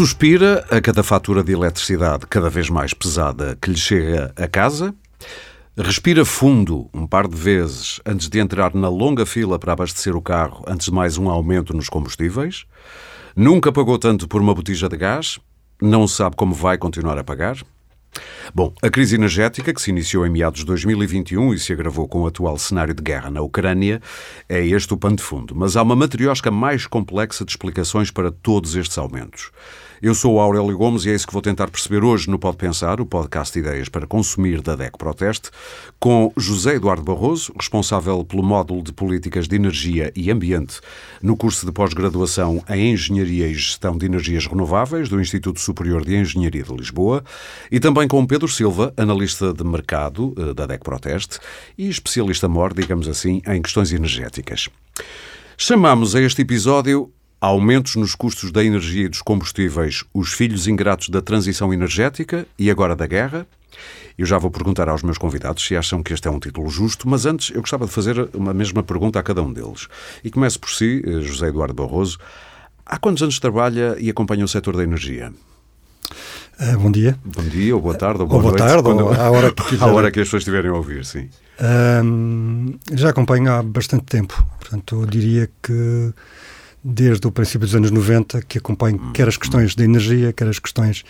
Suspira a cada fatura de eletricidade cada vez mais pesada que lhe chega a casa. Respira fundo um par de vezes antes de entrar na longa fila para abastecer o carro, antes de mais um aumento nos combustíveis. Nunca pagou tanto por uma botija de gás. Não sabe como vai continuar a pagar. Bom, a crise energética, que se iniciou em meados de 2021 e se agravou com o atual cenário de guerra na Ucrânia, é este o pano de fundo. Mas há uma matriosca mais complexa de explicações para todos estes aumentos. Eu sou o Aurélio Gomes e é isso que vou tentar perceber hoje no Pode Pensar, o podcast de ideias para consumir da DEC Proteste, com José Eduardo Barroso, responsável pelo módulo de Políticas de Energia e Ambiente no curso de pós-graduação em Engenharia e Gestão de Energias Renováveis do Instituto Superior de Engenharia de Lisboa, e também com Pedro Silva, analista de mercado eh, da DEC Proteste e especialista mor, digamos assim, em questões energéticas. Chamamos a este episódio aumentos nos custos da energia e dos combustíveis, os filhos ingratos da transição energética e agora da guerra? Eu já vou perguntar aos meus convidados se acham que este é um título justo, mas antes eu gostava de fazer uma mesma pergunta a cada um deles. E começo por si, eh, José Eduardo Barroso. Há quantos anos trabalha e acompanha o setor da energia? Uh, bom dia. Bom dia, ou boa tarde, ou boa, ou boa noite. tarde, quando... ou à hora que, à hora que as pessoas estiverem a ouvir, sim. Uh, já acompanho há bastante tempo. Portanto, eu diria que desde o princípio dos anos 90 que acompanho quer as questões de energia, quer as questões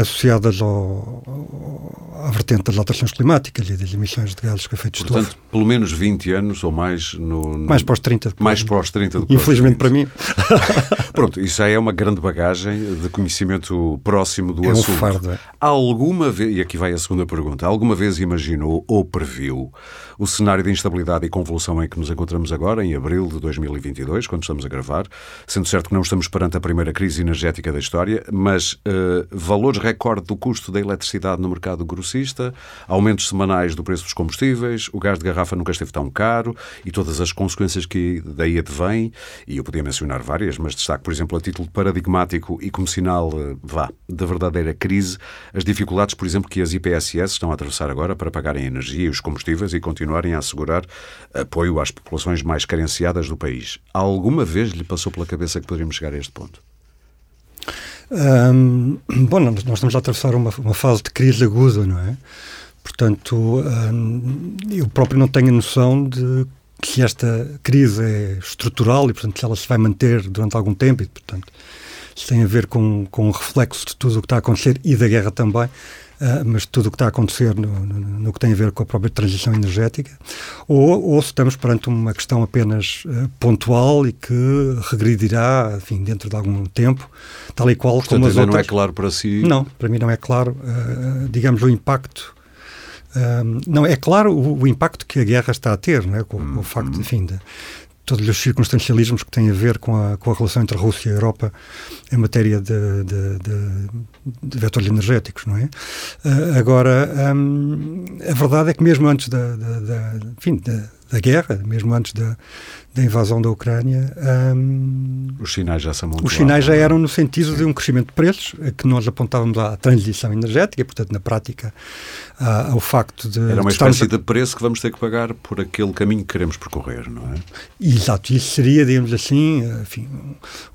associadas ao, ao, à vertente das alterações climáticas e das emissões de gases de efeito Portanto, estufa. pelo menos 20 anos ou mais no... no mais pós 30. Mais pós 30 do Infelizmente para mim. Pronto, isso já é uma grande bagagem de conhecimento próximo do é assunto. Um fardo. É. Alguma vez, e aqui vai a segunda pergunta, alguma vez imaginou ou previu o cenário de instabilidade e convulsão em que nos encontramos agora, em abril de 2022, quando estamos a gravar, sendo certo que não estamos perante a primeira crise energética da história, mas uh, valores recorde do custo da eletricidade no mercado grossista, aumentos semanais do preço dos combustíveis, o gás de garrafa nunca esteve tão caro e todas as consequências que daí advêm, e eu podia mencionar várias, mas destaco, por exemplo, a título paradigmático e como sinal, uh, vá, da verdadeira crise, as dificuldades, por exemplo, que as IPSS estão a atravessar agora para pagarem a energia e os combustíveis e continuar continuarem a assegurar apoio às populações mais carenciadas do país. Alguma vez lhe passou pela cabeça que poderíamos chegar a este ponto? Um, bom, nós estamos a atravessar uma, uma, fase de crise aguda, não é? Portanto, um, eu próprio não tenho a noção de que esta crise é estrutural e, portanto, se ela se vai manter durante algum tempo e, portanto, isso tem a ver com, com o reflexo de tudo o que está a acontecer e da guerra também. Uh, mas tudo o que está a acontecer no, no, no, que tem a ver com a própria transição energética, ou, ou se estamos perante uma questão apenas uh, pontual e que regredirá, enfim, dentro de algum tempo, tal e qual Portanto, como as outras. não é claro para si? Não, para mim não é claro, uh, digamos, o impacto não, é claro o, o, impacto que a guerra está a ter, não é? com, com o facto, uhum. enfim, de, todos os circunstancialismos que têm a ver com a, com a relação entre a Rússia e a Europa em matéria de, de, de, de vetores energéticos, não é? Uh, agora, um, a verdade é que mesmo antes da, da, da enfim, da, da guerra, mesmo antes da, da invasão da Ucrânia. Um, os sinais já são muito Os sinais já é? eram no sentido Sim. de um crescimento de preços, que nós apontávamos à transição energética, portanto, na prática, ao facto de. Era uma espécie a... de preço que vamos ter que pagar por aquele caminho que queremos percorrer, não é? Exato, isso seria, digamos assim, enfim,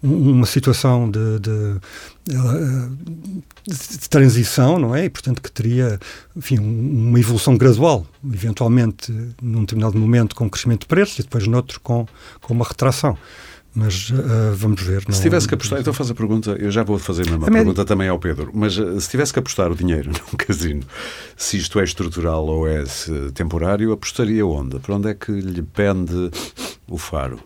uma situação de, de de transição, não é? E, portanto, que teria, enfim, uma evolução gradual, eventualmente num determinado momento com crescimento de preços e depois noutro com, com uma retração. Mas uh, vamos ver. Não... Se tivesse que apostar, então faz a pergunta, eu já vou fazer a mesma a pergunta média... também ao Pedro, mas uh, se tivesse que apostar o dinheiro num casino, se isto é estrutural ou é temporário, apostaria onde? Para onde é que lhe pende o faro?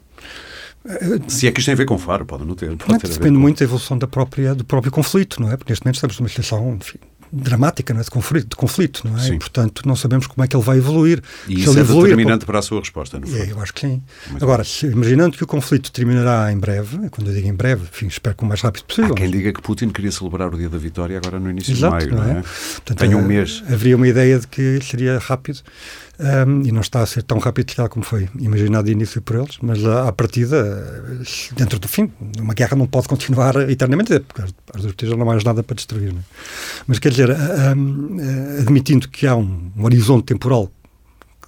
Se é que isto tem a ver com Faro, pode não ter. Pode não, ter depende muito da evolução da própria, do próprio conflito, não é? Porque neste momento estamos numa situação enfim, dramática não é? de, conflito, de conflito, não é? Sim. E, portanto, não sabemos como é que ele vai evoluir. E se isso é evoluir, determinante para a sua resposta, não é? Eu acho que sim. Muito Agora, se, imaginando que o conflito terminará em breve, quando eu digo em breve, enfim, espero que o mais rápido possível. Há quem diga que Putin queria celebrar o dia da vitória agora no início Exato, de maio, não é? Não é? Portanto, Tem um mês. Haveria uma ideia de que seria rápido um, e não está a ser tão rápido como foi imaginado de início por eles, mas à, à partida, dentro do fim, uma guerra não pode continuar eternamente, porque as duas não há mais nada para destruir. É? Mas quer dizer, um, admitindo que há um, um horizonte temporal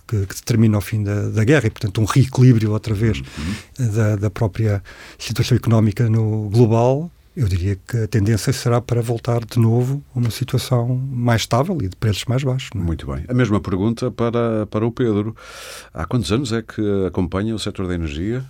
que, que, determina o fim da, da, guerra e, portanto, um reequilíbrio outra vez uhum. da, da, própria situação económica no global, eu diria que a tendência será para voltar de novo a uma situação mais estável e de preços mais baixos. É? Muito bem. A mesma pergunta para, para o Pedro. Há quantos anos é que acompanha o setor da energia?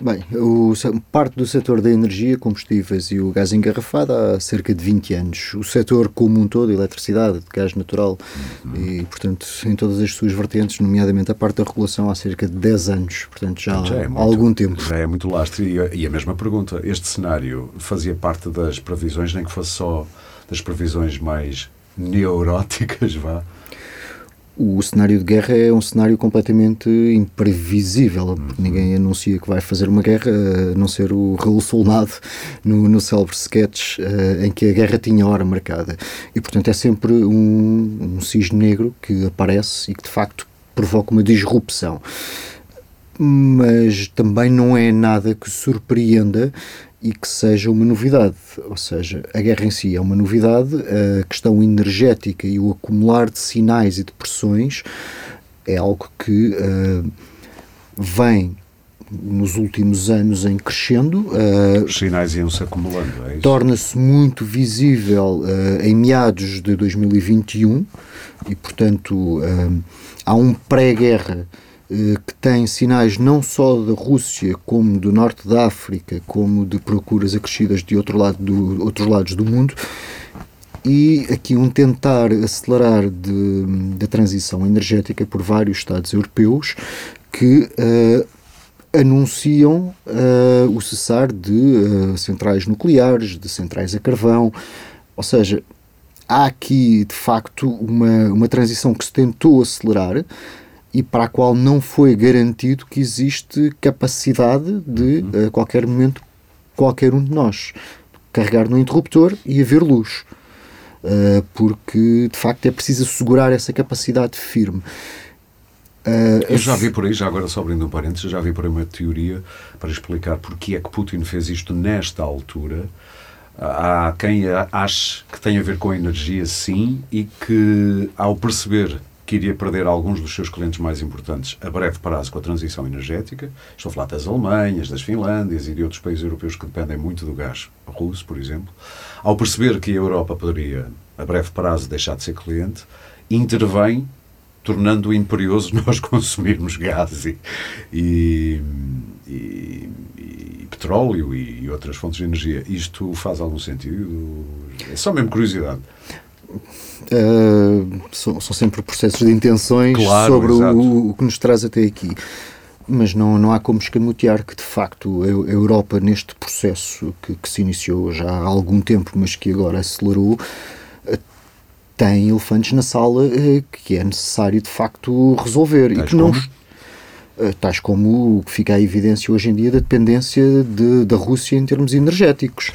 Bem, o, parte do setor da energia, combustíveis e o gás engarrafado há cerca de 20 anos. O setor como um todo, eletricidade, gás natural uhum. e, portanto, em todas as suas vertentes, nomeadamente a parte da regulação, há cerca de 10 anos. Portanto, já, já é há muito, algum tempo. Já é muito lastro. E e a mesma pergunta, este cenário fazia parte das previsões, nem que fosse só das previsões mais neuróticas, vá? O cenário de guerra é um cenário completamente imprevisível. Uhum. Ninguém anuncia que vai fazer uma guerra, a não ser o Raul Solnado no, no célebre sketch uh, em que a guerra tinha hora marcada. E, portanto, é sempre um, um cisne negro que aparece e que, de facto, provoca uma disrupção. Mas também não é nada que surpreenda e que seja uma novidade. Ou seja, a guerra em si é uma novidade, a questão energética e o acumular de sinais e de pressões é algo que uh, vem nos últimos anos em crescendo. Uh, Os sinais iam-se acumulando, é isso? Torna-se muito visível uh, em meados de 2021 e, portanto, há um pré-guerra que tem sinais não só da Rússia, como do norte da África, como de procuras acrescidas de outro lado do, outros lados do mundo, e aqui um tentar acelerar da transição energética por vários Estados europeus que uh, anunciam uh, o cessar de uh, centrais nucleares, de centrais a carvão, ou seja, há aqui de facto uma, uma transição que se tentou acelerar e para a qual não foi garantido que existe capacidade de, uhum. a qualquer momento, qualquer um de nós carregar no interruptor e haver luz. Uh, porque, de facto, é preciso assegurar essa capacidade firme. Uh, Eu já vi por aí, já agora só abrindo um parênteses, já vi por aí uma teoria para explicar porque é que Putin fez isto nesta altura. Há quem ache que tem a ver com a energia, sim, e que ao perceber que iria perder alguns dos seus clientes mais importantes a breve prazo com a transição energética. Estou a falar das Alemanhas, das Finlândias e de outros países europeus que dependem muito do gás russo, por exemplo. Ao perceber que a Europa poderia, a breve prazo, deixar de ser cliente, intervém tornando imperioso nós consumirmos gás e, e, e, e petróleo e, outras fontes de energia. Isto faz algum sentido? É só mesmo curiosidade. Uh, são, são, sempre processos de intenções claro, sobre o, o, que nos traz até aqui. Mas não, não há como escamotear que, de facto, a, a Europa, neste processo que, que, se iniciou já há algum tempo, mas que agora acelerou, uh, tem elefantes na sala uh, que é necessário, de facto, resolver. Tais e que não. Tais como o que fica à evidência hoje em dia da dependência de, da Rússia em termos energéticos.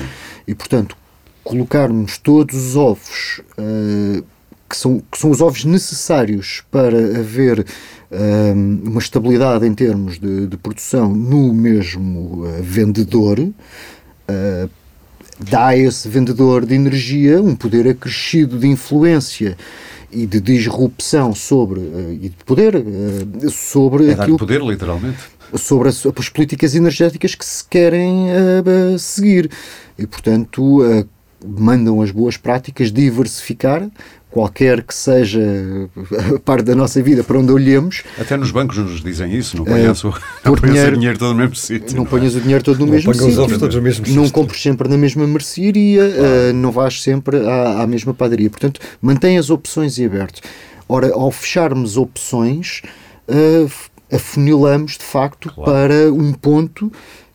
E, portanto, colocarmos todos os ovos uh, que, são, que são os ovos necessários para haver uh, uma estabilidade em termos de, de produção no mesmo uh, vendedor, dá a esse vendedor de energia um poder acrescido de influência e de disrupção sobre e de poder sobre é aquilo poder literalmente. sobre as, as, políticas energéticas que se querem uh, seguir. E portanto uh, mandam as boas práticas, diversificar, qualquer que seja a parte da nossa vida para onde olhemos. Até nos bancos nos dizem isso, não ponhas, uh, não dinheiro, o dinheiro todo no mesmo sítio. Não, não ponhas o dinheiro todo no não mesmo sítio. Todos no mesmo não compres sempre na mesma mercearia, uh, não vais sempre à, à, mesma padaria. Portanto, mantém as opções em aberto. Ora, ao fecharmos opções, uh, afunilamos de facto claro. para um ponto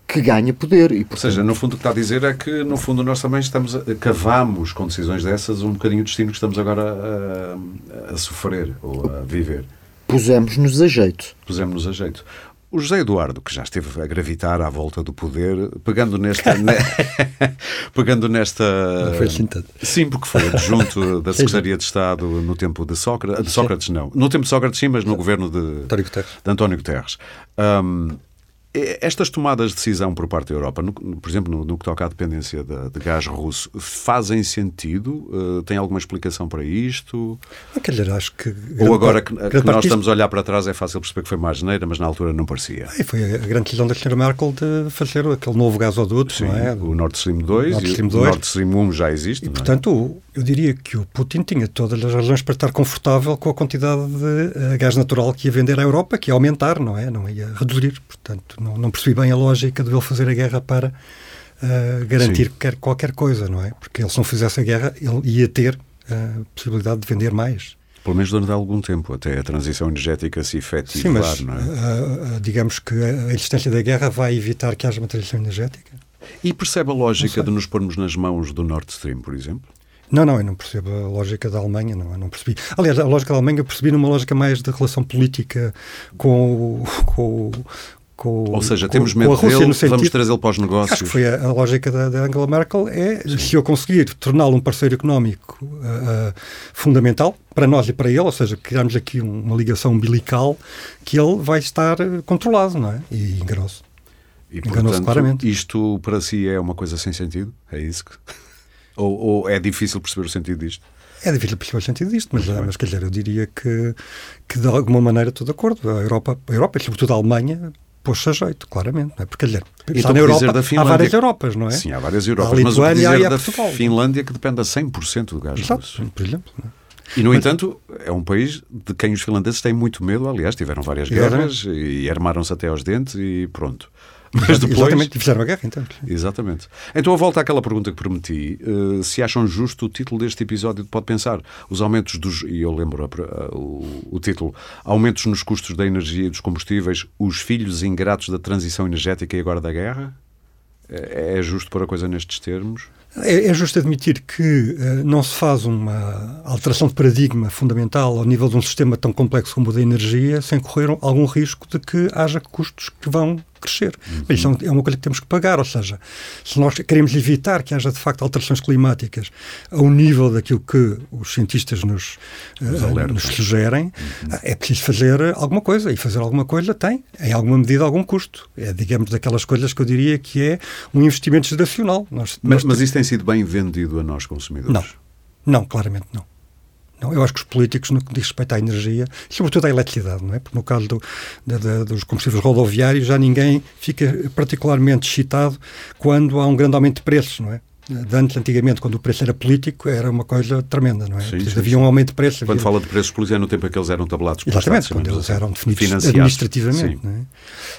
que ganha poder. E, portanto... Ou seja, no fundo o que está a dizer é que, no fundo, nós também estamos a, cavamos com decisões dessas um bocadinho o destino que estamos agora a, a, sofrer ou a viver. Pusemos-nos a jeito. Pusemos-nos a jeito. O José Eduardo, que já esteve a gravitar à volta do poder, pegando nesta. ne... pegando nesta. Não foi assim tanto. Sim, porque foi adjunto da Secretaria de Estado no tempo de Sócrates. De Sócrates, não. No tempo de Sócrates, sim, mas no governo de António Guterres. De António Guterres. Um, Estas tomadas de decisão por parte da Europa, no, por exemplo, no, no, que toca à dependência de, de gás russo, fazem sentido? Uh, tem alguma explicação para isto? Ah, acho que. Ou agora que, que nós estamos a olhar para trás é fácil perceber que foi mais geneira, mas na altura não parecia. E foi a grande decisão da Sra. Merkel de fazer aquele novo gasoduto, Sim, não é? O Nord Stream 2 Nord Stream 2. o Nord Stream 1 já existe. E, é? portanto, eu diria que o Putin tinha todas as razões para estar confortável com a quantidade de uh, gás natural que ia vender à Europa, que ia aumentar, não é? Não ia reduzir. Portanto, não, não percebi bem a lógica de ele fazer a guerra para uh, garantir qualquer, qualquer coisa, não é? Porque ele, se não fizesse a guerra, ele ia ter a possibilidade de vender mais. Pelo menos durante algum tempo, até a transição energética se efetivar, Sim, mas, não é? Uh, digamos que a existência da guerra vai evitar que haja uma transição energética. E percebe a lógica de nos pormos nas mãos do Nord Stream, por exemplo? Não, não, eu não percebo a lógica da Alemanha, não, eu não percebi. Aliás, a lógica da Alemanha eu percebi numa lógica mais de relação política com, com, com, Ou seja, temos medo dele, sentido, vamos trazê-lo para os negócios. Acho que foi a, a lógica da, da, Angela Merkel, é Sim. se eu conseguir torná-lo um parceiro económico uh, uh, fundamental para nós e para ele, ou seja, criarmos aqui um, uma ligação umbilical, que ele vai estar controlado, não é? E enganou-se. E, enganou-se claramente. Isto para si é uma coisa sem sentido? É isso que... ou, ou é difícil perceber o sentido disto? É difícil perceber o sentido disto, mas, mas quer dizer, eu diria que, que de alguma maneira estou de acordo. A Europa, a Europa e sobretudo a Alemanha, pôs-se a jeito, claramente. Não é? Porque, dizer, então, na Europa da há várias Europas, não é? Sim, há várias Europas, há mas o que dizer da Finlândia que depende a 100% do gás Exato, russo. por exemplo. É? E, no mas, entanto, é um país de quem os finlandeses têm muito medo. Aliás, tiveram várias guerras e armaram-se até aos dentes e pronto. Mas depois... Exatamente, fizeram a guerra, então. Exatamente. Então, a volta àquela pergunta que prometi, uh, se acham justo o título deste episódio, pode pensar, os aumentos dos, e eu lembro o, o, título, aumentos nos custos da energia e dos combustíveis, os filhos ingratos da transição energética e agora da guerra? É, é justo pôr a coisa nestes termos? É, é justo admitir que uh, não se faz uma alteração de paradigma fundamental ao nível de um sistema tão complexo como o da energia sem correr algum risco de que haja custos que vão crescer. Uhum. Isso é uma coisa que temos que pagar, ou seja, se nós queremos evitar que haja de facto alterações climáticas ao nível daquilo que os cientistas nos, uh, nos sugerem, uhum. é preciso fazer alguma coisa, e fazer alguma coisa tem, em alguma medida, algum custo. É, digamos, daquelas coisas que eu diria que é um investimento geracional. Nós, mas, nós mas isso tem sido bem vendido a nós consumidores? Não, não, claramente não. Não, eu acho que os políticos, no que diz respeito à energia, sobretudo à eletricidade, não é? Porque no caso do, dos combustíveis rodoviários, já ninguém fica particularmente excitado quando há um grande aumento de preços, não é? De antes, antigamente, quando o preço era político, era uma coisa tremenda, não é? Sim, sim, havia um aumento de preço. Quando havia... fala de preços políticos é no tempo em que eles eram tabelados Exatamente, quando eles eram definidos administrativamente.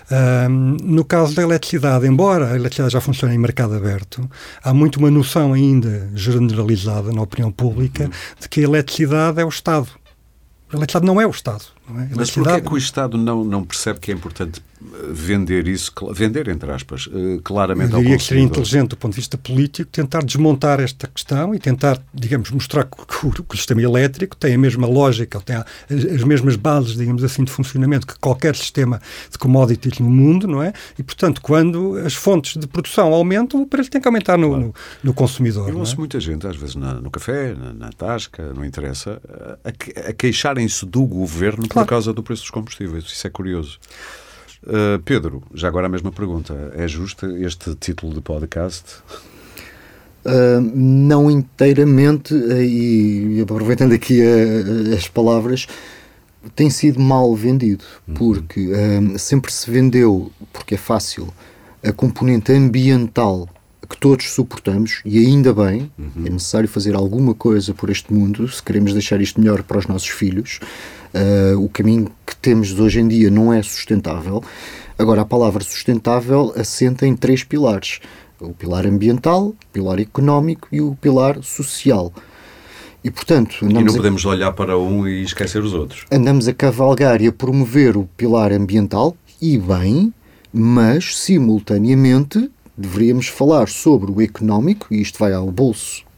É? Um, no caso da eletricidade, embora a eletricidade já funcione em mercado aberto, há muito uma noção ainda generalizada na opinião pública uhum. de que a eletricidade é o Estado. A eletricidade não é o Estado. É? Mas porquê é que o Estado não, não percebe que é importante vender isso, vender entre aspas, eh, claramente Eu diria que seria inteligente do ponto de vista político tentar desmontar esta questão e tentar, digamos, mostrar que, o, que o sistema elétrico tem a mesma lógica, tem as mesmas bases, digamos assim, de funcionamento que qualquer sistema de commodities no mundo, não é? E, portanto, quando as fontes de produção aumentam, o preço tem que aumentar no, claro. no, no consumidor. Eu ouço é? muita gente, às vezes na, no café, na, na tasca, não interessa, a, a queixarem-se do governo claro. Por causa do preço dos combustíveis. Isso é curioso. Uh, Pedro, já agora a mesma pergunta. É justo este título de podcast? Uh, não inteiramente, e aproveitando aqui a, as palavras, tem sido mal vendido, uhum. porque uh, sempre se vendeu, porque é fácil, a componente ambiental que todos suportamos, e ainda bem, uhum. é necessário fazer alguma coisa por este mundo, se queremos deixar isto melhor para os nossos filhos. Uh, o caminho que temos hoje em dia não é sustentável. Agora, a palavra sustentável assenta em três pilares: o pilar ambiental, o pilar económico e o pilar social. E, portanto, e não podemos a... olhar para um e esquecer os outros. Andamos a cavalgar e a promover o pilar ambiental, e bem, mas, simultaneamente, deveríamos falar sobre o económico, e isto vai ao bolso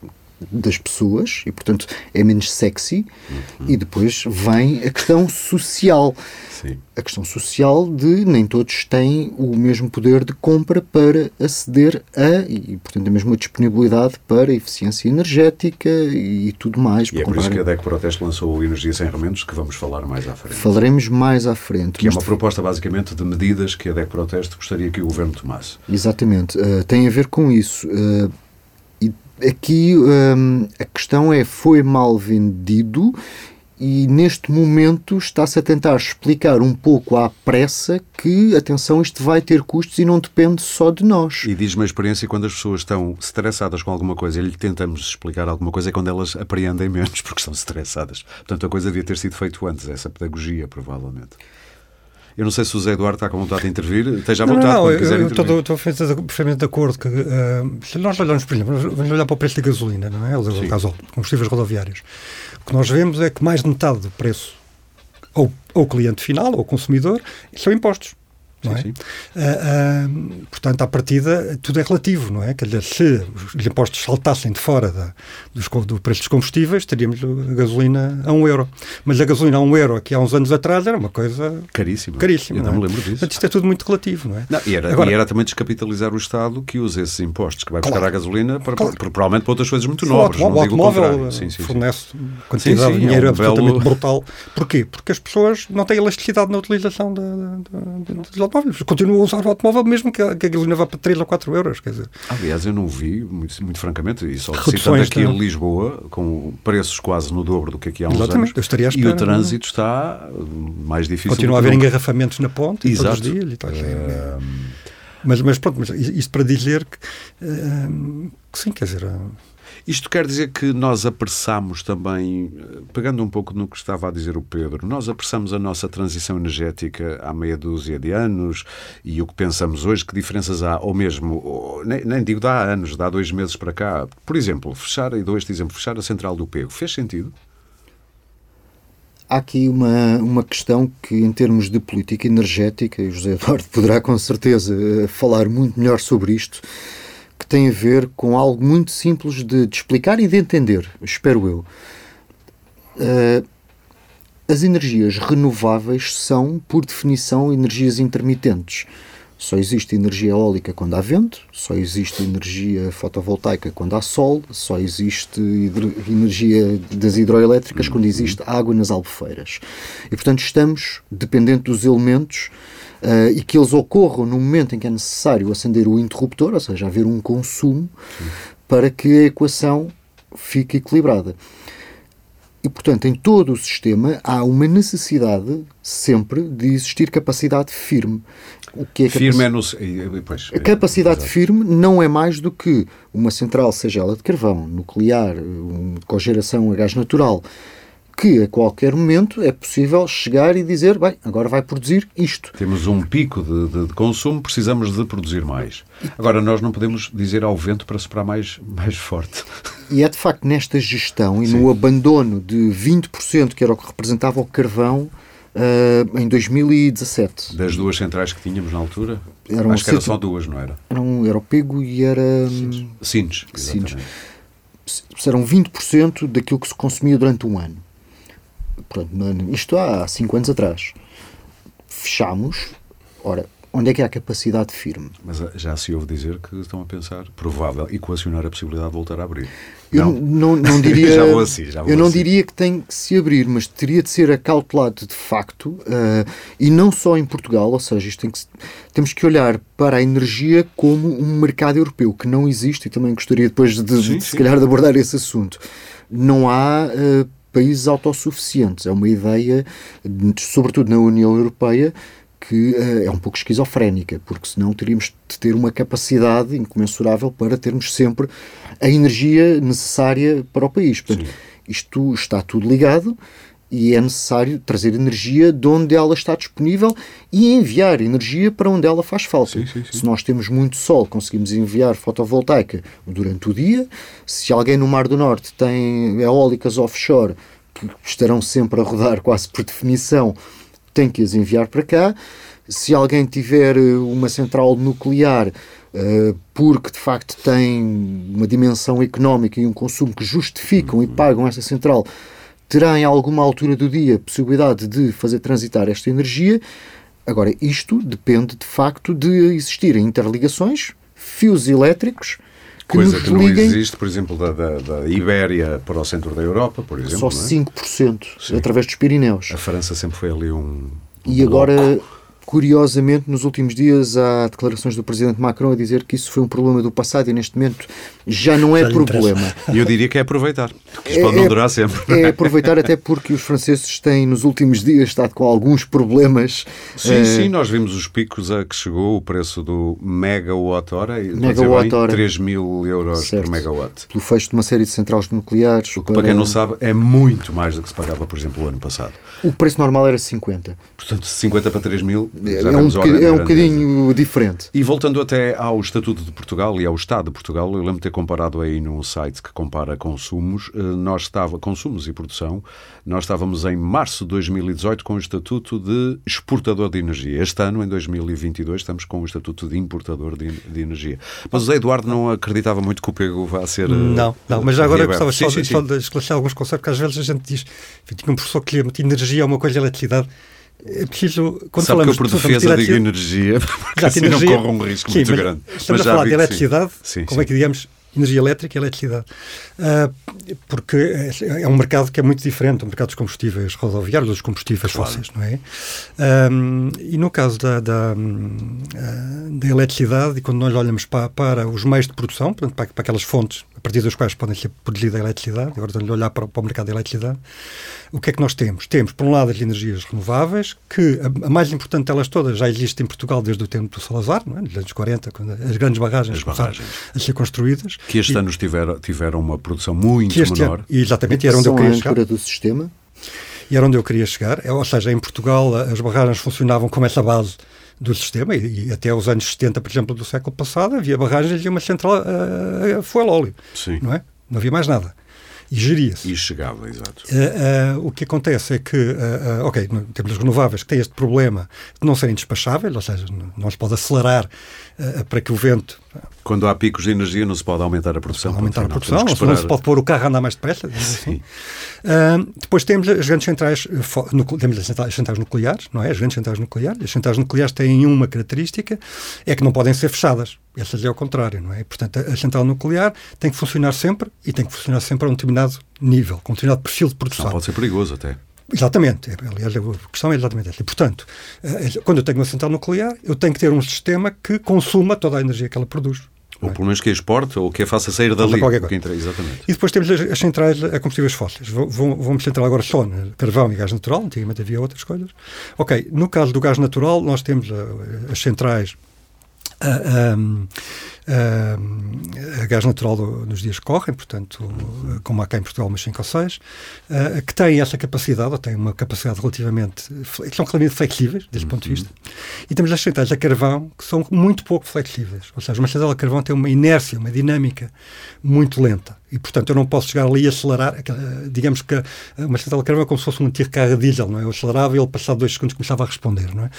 das pessoas e, portanto, é menos sexy. Uhum. E depois vem a questão social. Sim. A questão social de nem todos têm o mesmo poder de compra para aceder a, e portanto a mesma disponibilidade para eficiência energética e tudo mais. E é por isso que a DEC Proteste lançou o Energia Sem Remendos, que vamos falar mais à frente. Falaremos mais à frente. Que é uma proposta basicamente de medidas que a DEC Proteste gostaria que o Governo tomasse. Exatamente. Uh, tem a ver com isso. Uh, aqui um, a questão é, foi mal vendido e neste momento está-se a tentar explicar um pouco à pressa que, atenção, isto vai ter custos e não depende só de nós. E diz-me a experiência quando as pessoas estão estressadas com alguma coisa e lhe tentamos explicar alguma coisa é quando elas apreendem menos porque estão estressadas. Portanto, a coisa devia ter sido feita antes, essa pedagogia, provavelmente. Eu não sei se o Zé Eduardo está com vontade de intervir. Esteja à vontade não, não, eu, eu estou, estou perfeitamente de acordo que uh, se nós olharmos, por exemplo, vamos olhar para o preço da gasolina, não é? O gasóleo, combustíveis rodoviários. O que nós vemos é que mais de metade do preço ou, ou cliente final, ou consumidor, são impostos. Não sim, é? sim. Uh, uh, portanto, à partida, tudo é relativo, não é? Quer dizer, se os impostos saltassem de fora da, dos, do preço dos combustíveis, teríamos a gasolina a um euro. Mas a gasolina a um euro, que há uns anos atrás, era uma coisa caríssima. caríssima Eu não, não é? me lembro disso. Portanto, isto é tudo muito relativo, não é? Não, e, era, Agora, e era também descapitalizar o Estado que usa esses impostos que vai buscar claro, a gasolina, para, claro. para, provavelmente para outras coisas muito nobres. O automóvel sim, sim, fornece quantidade de dinheiro é um absolutamente belo... brutal. Porquê? Porque as pessoas não têm elasticidade na utilização dos automóveis. Continuam a usar o automóvel mesmo que a, que a gasolina vá para 3 ou 4 euros. Quer dizer. Aliás, eu não vi, muito, muito francamente, e só citando aqui em Lisboa, com preços quase no dobro do que aqui há uns Exatamente, anos. Eu estaria à espera, e o trânsito está mais difícil. Continua a haver engarrafamentos na ponte Exato. todos os dias. E tal. Uh... Mas, mas pronto, mas isto para dizer que, que sim, quer dizer. Isto quer dizer que nós apressamos também, pegando um pouco no que estava a dizer o Pedro, nós apressamos a nossa transição energética há meia dúzia de anos e o que pensamos hoje, que diferenças há, ou mesmo, nem, nem, digo de há anos, de há dois meses para cá. Por exemplo, fechar, e dou este exemplo, fechar a central do Pego, fez sentido? Há aqui uma, uma questão que, em termos de política energética, e o José Eduardo poderá com certeza eh, falar muito melhor sobre isto, que tem a ver com algo muito simples de, de explicar e de entender, espero eu. Uh, as energias renováveis são, por definição, energias intermitentes. Só existe energia eólica quando há vento, só existe energia fotovoltaica quando há sol, só existe energia das hidroelétricas quando existe água nas albufeiras. E, portanto, estamos dependendo dos elementos uh, e que eles ocorram no momento em que é necessário acender o interruptor, ou seja, haver um consumo, Sim. para que a equação fique equilibrada. E, portanto, em todo o sistema há uma necessidade sempre de existir capacidade firme. O que é firme é no... Pois, a capacidade é, firme não é mais do que uma central, seja ela de carvão, nuclear, um, cogeração a gás natural, que a qualquer momento é possível chegar e dizer, bem, agora vai produzir isto. Temos um pico de, de, de, consumo, precisamos de produzir mais. Agora, nós não podemos dizer ao vento para soprar mais, mais forte. E é de facto nesta gestão e Sim. no abandono de 20%, que era o que representava o carvão, Uh, em 2017. Das duas centrais que tínhamos na altura? Eram Acho que eram só duas, não era? Eram, era o Pego e era. Sines. Sines. Eram 20% daquilo que se consumia durante um ano. Isto há 5 anos atrás. Fechámos. Ora, onde é que há capacidade firme? Mas ah, já se ouve dizer que estão a pensar, provável, equacionar a possibilidade de voltar a abrir. Eu não, não, não diria. já vou assim, já vou eu não assim. diria que tem que se abrir, mas teria de ser acautelado de facto, uh, e não só em Portugal, ou seja, isto tem que, temos que olhar para a energia como um mercado europeu que não existe, e também gostaria depois de, sim, de, sim. se calhar de abordar esse assunto. Não há. Uh, países autossuficientes. É uma ideia, sobretudo na União Europeia, que uh, é um pouco esquizofrénica, porque senão teríamos de ter uma capacidade incomensurável para termos sempre a energia necessária para o país. Portanto, Sim. isto está tudo ligado e é necessário trazer energia de onde ela está disponível e enviar energia para onde ela faz falta. Sim, sim, sim. Se nós temos muito sol, conseguimos enviar fotovoltaica durante o dia. Se alguém no Mar do Norte tem eólicas offshore, que estarão sempre a rodar quase por definição, tem que as enviar para cá. Se alguém tiver uma central nuclear, uh, porque de facto têm uma dimensão económica e um consumo que justificam e pagam esta central, terá em alguma altura do dia a possibilidade de fazer transitar esta energia. Agora, isto depende de facto de existirem interligações, fios elétricos que Coisa nos que não existe, por exemplo, da, da, da, Ibéria para o centro da Europa, por exemplo. Só 5% é? Sim. através dos Pirineus. A França sempre foi ali um. um e agora Curiosamente, nos últimos dias há declarações do Presidente Macron a dizer que isso foi um problema do passado e neste momento já não é já problema. E eu diria que é aproveitar, porque isso é, pode não durar sempre. É aproveitar até porque os franceses têm nos últimos dias estado com alguns problemas. Sim, uh, sim, nós vimos os picos a que chegou o preço do megawatt hora, megawatt hora. 3 mil euros certo. por megawatt. Pelo fecho de uma série de centrais nucleares. O que, para... para quem não sabe, é muito mais do que se pagava, por exemplo, o ano passado. O preço normal era 50. Portanto, 50 para 3 mil é um, é um bocadinho diferente. E voltando até ao Estatuto de Portugal e ao Estado de Portugal, eu lembro de ter comparado aí num site que compara consumos, eh, nós estava, consumos e produção, nós estávamos em março de 2018 com o Estatuto de Exportador de Energia. Este ano, em 2022, estamos com o Estatuto de Importador de, de Energia. Mas o Eduardo não acreditava muito que o pego vá ser. Eh, não, não, mas já agora gostava só, sim, sim, só de esclarecer alguns conceitos, porque às vezes a gente diz, tinha um professor que lhe energia é uma coisa, eletricidade é preciso, quando Sabe falamos que eu, por defesa, digo energia, porque assim energia, não corre um risco sim, muito grande. Estamos mas a falar de eletricidade, sim. como é que digamos, energia elétrica e eletricidade. Uh, porque é, é um mercado que é muito diferente do mercado dos combustíveis rodoviários, dos combustíveis claro. fósseis, não é? Um, e no caso da, da, ah, da, eletricidade, e quando nós olhamos para, para os meios de produção, para, para aquelas fontes a partir das quais podem ser produzida a eletricidade, agora estamos a olhar para, para, o mercado da eletricidade, o que é que nós temos? Temos, por um lado, as energias renováveis, que a, a mais importante delas todas já existe em Portugal desde o tempo do Salazar, não é? nos anos 40, quando as grandes barragens, as barragens. a ser construídas. Que este e, ano tiveram, tiveram uma produção muito menor. Ano, exatamente, e era onde eu queria chegar. do sistema? E era onde eu queria chegar. É, ou seja, em Portugal as barragens funcionavam como essa base do sistema e, e, até os anos 70, por exemplo, do século passado, havia barragens e uma central a, a fuel óleo. Sim. Não é? Não havia mais nada. E geria-se. E chegava, exato. Uh, uh, o que acontece é que, uh, ok, temos as renováveis que têm este problema de não serem despacháveis, ou seja, não se pode acelerar para que o vento quando há picos de energia não se pode aumentar a produção. Aumentar a produção, não, não, se pode pôr o carro a andar mais depressa. Assim. Uh, depois temos as grandes centrais, temos as centrais, centrais, nucleares, não é? As grandes centrais nucleares. As centrais nucleares têm uma característica, é que não podem ser fechadas. Essas é o contrário, não é? Portanto, a central nuclear tem que funcionar sempre e tem que funcionar sempre a um determinado nível, com um determinado perfil de produção. Não pode ser perigoso até. Exatamente. Aliás, a questão é exatamente essa. E, portanto, eh, quando eu tenho uma central nuclear, eu tenho que ter um sistema que consuma toda a energia que ela produz. Ou pelo menos que a exporte, ou que a faça sair dali. Qualquer coisa. Entra, exatamente. E depois temos as, centrais a combustíveis fósseis. Vamos centrar agora só no carvão e gás natural, antigamente havia outras coisas. Ok, no caso do gás natural, nós temos uh, as centrais uh, um, uh, a gás natural nos dias que correm, portanto, como há cá em Portugal umas 5 ou 6, uh, que têm essa capacidade, ou têm uma capacidade relativamente, que são relativamente flexíveis, desse ponto de uhum. vista. E temos as centrais a carvão, que são muito pouco flexíveis. Ou seja, uma central a carvão tem uma inércia, uma dinâmica muito lenta. E, portanto, eu não posso chegar ali e acelerar. Digamos que uma central de carvão é como se fosse um tiro de carro diesel, não é? Eu acelerava e ele, passado dois segundos, começava a responder, não é?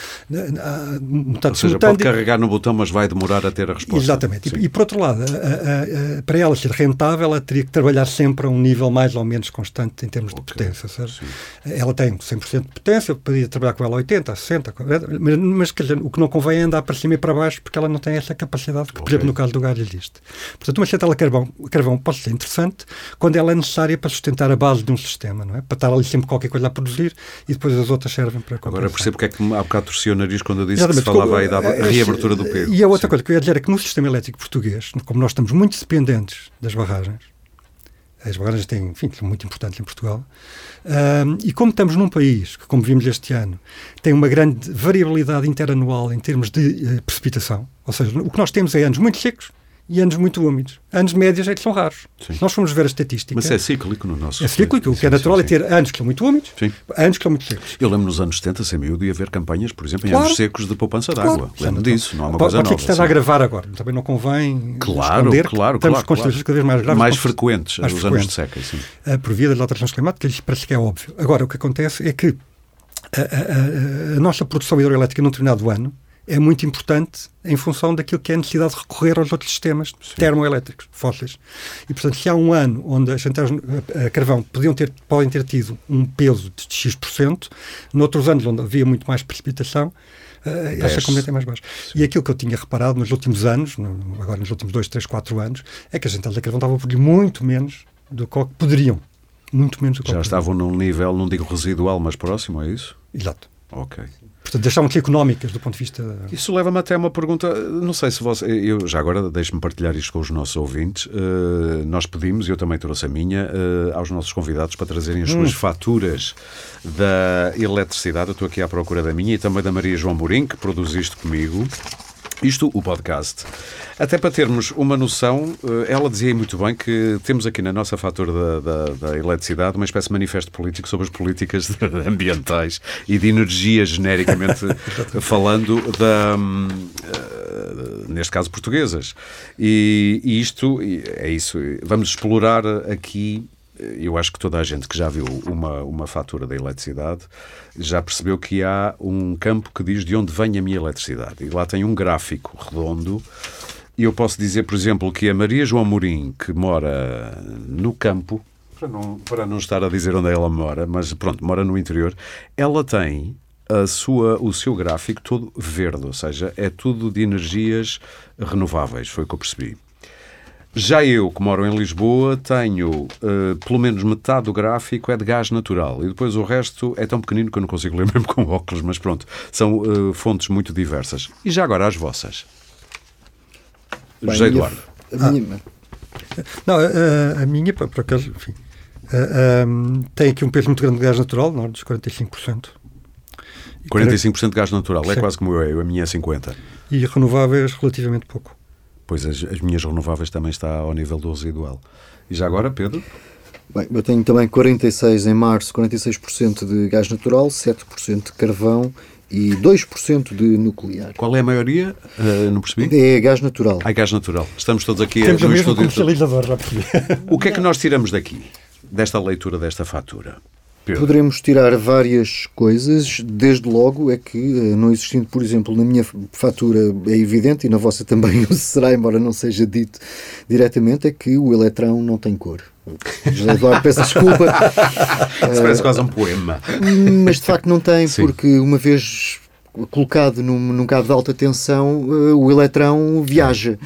Portanto, Ou seja, pode carregar no botão, mas vai demorar a ter a resposta. Exatamente. E, e, por outro lado, a, a, a, para ela ser rentável, ela teria que trabalhar sempre a um nível mais ou menos constante em termos okay. de potência. Seja, ela tem 100% de potência, poderia trabalhar com ela 80, 60, mas, mas quer dizer, o que não convém é andar para cima e para baixo, porque ela não tem essa capacidade que, okay. por exemplo, no caso do gás existe. Portanto, uma central a carvão, carvão pode ser interessante quando ela é necessária para sustentar a base de um sistema, não é? Para estar ali sempre qualquer coisa a produzir e depois as outras servem para compensar. Agora percebo porque é que há bocado torcia o nariz quando eu disse Exatamente, que se falava aí da é, é, reabertura do pego. E a outra Sim. coisa que eu ia dizer é que no sistema elétrico português, como nós estamos muito dependentes das barragens, as barragens têm, enfim, são muito importantes em Portugal. E como estamos num país que, como vimos este ano, tem uma grande variabilidade interanual em termos de uh, precipitação, ou seja, o que nós temos é anos muito secos e anos muito úmidos. Anos médios é que são raros. Sim. Se nós formos ver a estatística. Mas é cíclico no nosso. É cíclico. O que é natural sim, sim. é ter anos que são muito úmidos, anos que são muito secos. Eu lembro nos anos 70, sem miúdo, ia haver campanhas, por exemplo, em claro. anos secos de poupança de água. Claro. Lembro disso, não há uma pode, coisa pode nova. Que esteja a gravar agora. Também não convém. Claro, claro, claro. Estamos com claro. cada vez mais graves. Mais frequentes, mais os frequentes. anos de seca, sim. Por via das alterações climáticas, isso parece que é óbvio. Agora, o que acontece é que a, a, a, a nossa produção hidroelétrica num determinado ano é muito importante em função daquilo que é a necessidade de recorrer aos outros sistemas Sim. termoelétricos fósseis. E, portanto, se há um ano onde as centrais a carvão podiam ter, podem ter tido um peso de X%, noutros anos onde havia muito mais precipitação, uh, essa componente é mais baixa. Sim. E aquilo que eu tinha reparado nos últimos anos, no, agora nos últimos 2, 3, 4 anos, é que as centrais a carvão estavam a produzir muito menos do que poderiam. Muito menos do que Já estavam num nível, não digo residual, mas próximo, é isso? Exato. Ok. Portanto, deixavam-se económicas do ponto de vista. Isso leva-me até a uma pergunta. Não sei se você. Eu já agora deixe-me partilhar isto com os nossos ouvintes. Uh, nós pedimos, e eu também trouxe a minha, uh, aos nossos convidados para trazerem as hum. suas faturas da eletricidade. Eu estou aqui à procura da minha e também da Maria João Mourinho, que produz isto comigo. Isto, o podcast. Até para termos uma noção, eh, ela dizia muito bem que temos aqui na nossa fatura da, da, da eletricidade uma espécie de manifesto político sobre as políticas ambientais e de energia, genericamente falando, da, hum, eh, neste caso, portuguesas. E, e isto é isso. Vamos explorar aqui eu acho que toda a gente que já viu uma, uma fatura da eletricidade já percebeu que há um campo que diz de onde vem a minha eletricidade. E lá tem um gráfico redondo. E eu posso dizer, por exemplo, que a Maria João Morim, que mora no campo, para não, para não estar a dizer onde ela mora, mas pronto, mora no interior, ela tem a sua, o seu gráfico todo verde, ou seja, é tudo de energias renováveis, foi o que eu percebi. Já eu, que moro em Lisboa, tenho uh, pelo menos metade do gráfico é de gás natural e depois o resto é tão pequenino que eu não consigo ler mesmo com óculos, mas pronto, são uh, fontes muito diversas. E já agora as vossas? Bem, José Eduardo. A minha, ah. Não, a, a, minha, por acaso, enfim, um, tem aqui um peso muito grande de gás natural, na ordem dos 45%. 45% de gás natural, é Sim. quase como eu, a minha é 50%. E renováveis relativamente pouco. Pois as, as minhas renováveis também está ao nível do residual. E já agora, Pedro? Bem, eu tenho também 46 em março, 46% de gás natural, 7% de carvão e 2% de nuclear. Qual é a maioria? Uh, não percebi? É gás natural. Ah, gás natural. Estamos todos aqui Temos no estúdio. comercializador, já percebi. O que é que nós tiramos daqui, desta leitura desta fatura? Pedro. Poderemos tirar várias coisas, desde logo é que, eh, não existindo, por exemplo, na minha fatura é evidente, e na vossa também o será, embora não seja dito diretamente, é que o eletrão não tem cor. José Eduardo, peço desculpa. Isso parece quase um poema. Mas de facto não tem, Sim. porque uma vez colocado num, num cabo de alta tensão, eh, o eletrão viaja.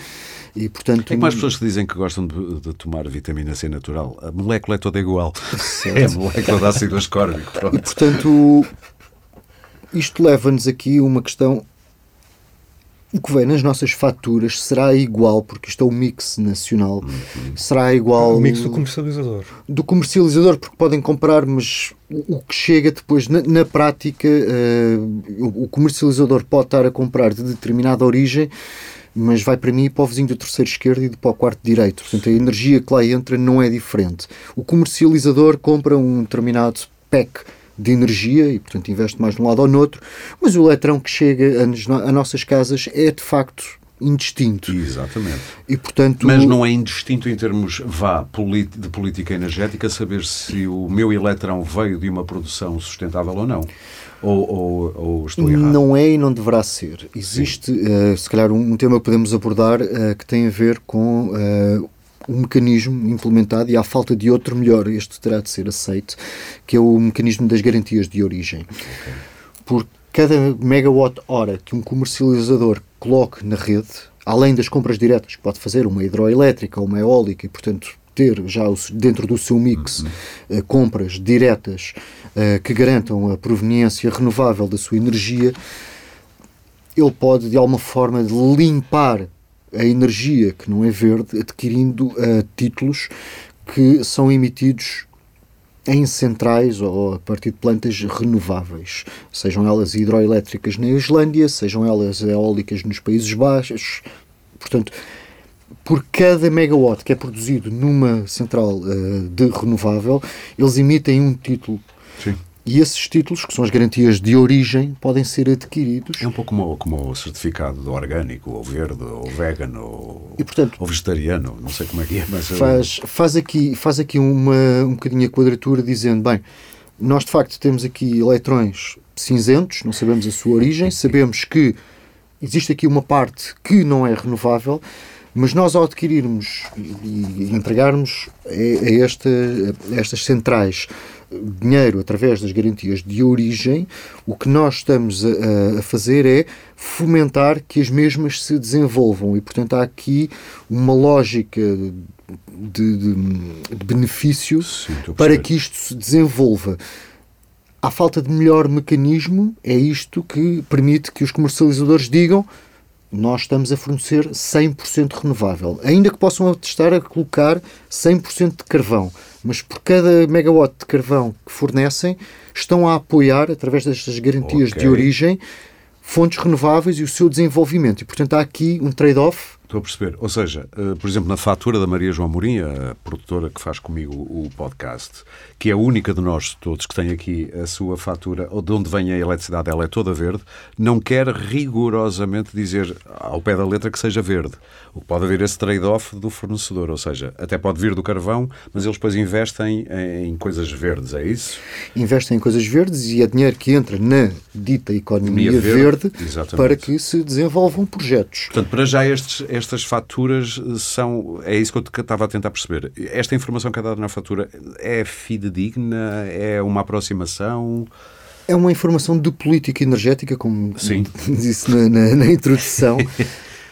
E, portanto, é como as pessoas que dizem que gostam de, de, tomar vitamina C natural. A molécula é toda igual. Certo. É a molécula de ácido ascórbico. E, portanto, isto leva-nos aqui a uma questão. O que vem nas nossas faturas será igual, porque isto é o mix nacional, uhum. será igual. O mix do comercializador. Do comercializador, porque podem comprar, mas o que chega depois, na, na prática, uh, o comercializador pode estar a comprar de determinada origem, mas vai para mim para o vizinho do terceiro esquerdo e para o quarto direito. Portanto, a energia que lá entra não é diferente. O comercializador compra um determinado pack de energia e, portanto, investe mais de um lado ou no outro, mas o eletrão que chega a nossas casas é, de facto, indistinto. Exatamente. E, portanto, Mas não é indistinto em termos vá, de política energética saber se o meu eletrão veio de uma produção sustentável ou não. Ou, ou, ou estou errado? Não é e não deverá ser. Existe, uh, se calhar, um, tema que podemos abordar uh, que tem a ver com uh, um mecanismo implementado e à falta de outro melhor, este terá de ser aceito, que é o mecanismo das garantias de origem. Okay. Por cada megawatt-hora que um comercializador coloque na rede, além das compras diretas que pode fazer, uma hidroelétrica ou uma eólica, e portanto ter já dentro do seu mix uhum. compras diretas uh, que garantam a proveniência renovável da sua energia, ele pode de alguma forma limpar a energia que não é verde, adquirindo uh, títulos que são emitidos em centrais ou a partir de plantas renováveis, sejam elas hidroelétricas na Islândia, sejam elas eólicas nos Países Baixos. Portanto, por cada megawatt que é produzido numa central uh, de renovável, eles emitem um título. Sim. E esses títulos, que são as garantias de origem, podem ser adquiridos. É um pouco como, como o certificado do orgânico, ou verde, ou vegan, ou, e, portanto, ou vegetariano, não sei como é que é, mas. Faz, faz aqui, faz aqui uma, um bocadinho a quadratura dizendo: bem, nós de facto temos aqui eletrões cinzentos, não sabemos a sua origem, sabemos que existe aqui uma parte que não é renovável, mas nós ao adquirirmos e entregarmos a, esta, a estas centrais dinheiro através das garantias de origem, o que nós estamos a, a, fazer é fomentar que as mesmas se desenvolvam e, portanto, há aqui uma lógica de, de, de benefício Sim, para que isto se desenvolva. A falta de melhor mecanismo é isto que permite que os comercializadores digam nós estamos a fornecer 100% renovável. Ainda que possam atestar a colocar 100% de carvão, mas por cada megawatt de carvão que fornecem, estão a apoiar, através destas garantias okay. de origem, fontes renováveis e o seu desenvolvimento. E, portanto, há aqui um trade-off Estou a perceber. Ou seja, uh, por exemplo, na fatura da Maria João Mourinho, a produtora que faz comigo o podcast, que é a única de nós todos que tem aqui a sua fatura, ou de onde vem a eletricidade, ela é toda verde, não quer rigorosamente dizer ao pé da letra que seja verde. O que pode haver esse trade-off do fornecedor, ou seja, até pode vir do carvão, mas eles depois investem em coisas verdes, é isso? Investem em coisas verdes e é dinheiro que entra na dita economia verde, verde para que se desenvolvam projetos. Portanto, para já estes estas faturas são. É isso que eu estava a tentar perceber. Esta informação que é dada na fatura é fidedigna? É uma aproximação? É uma informação de política energética, como Sim. disse na, na, na introdução.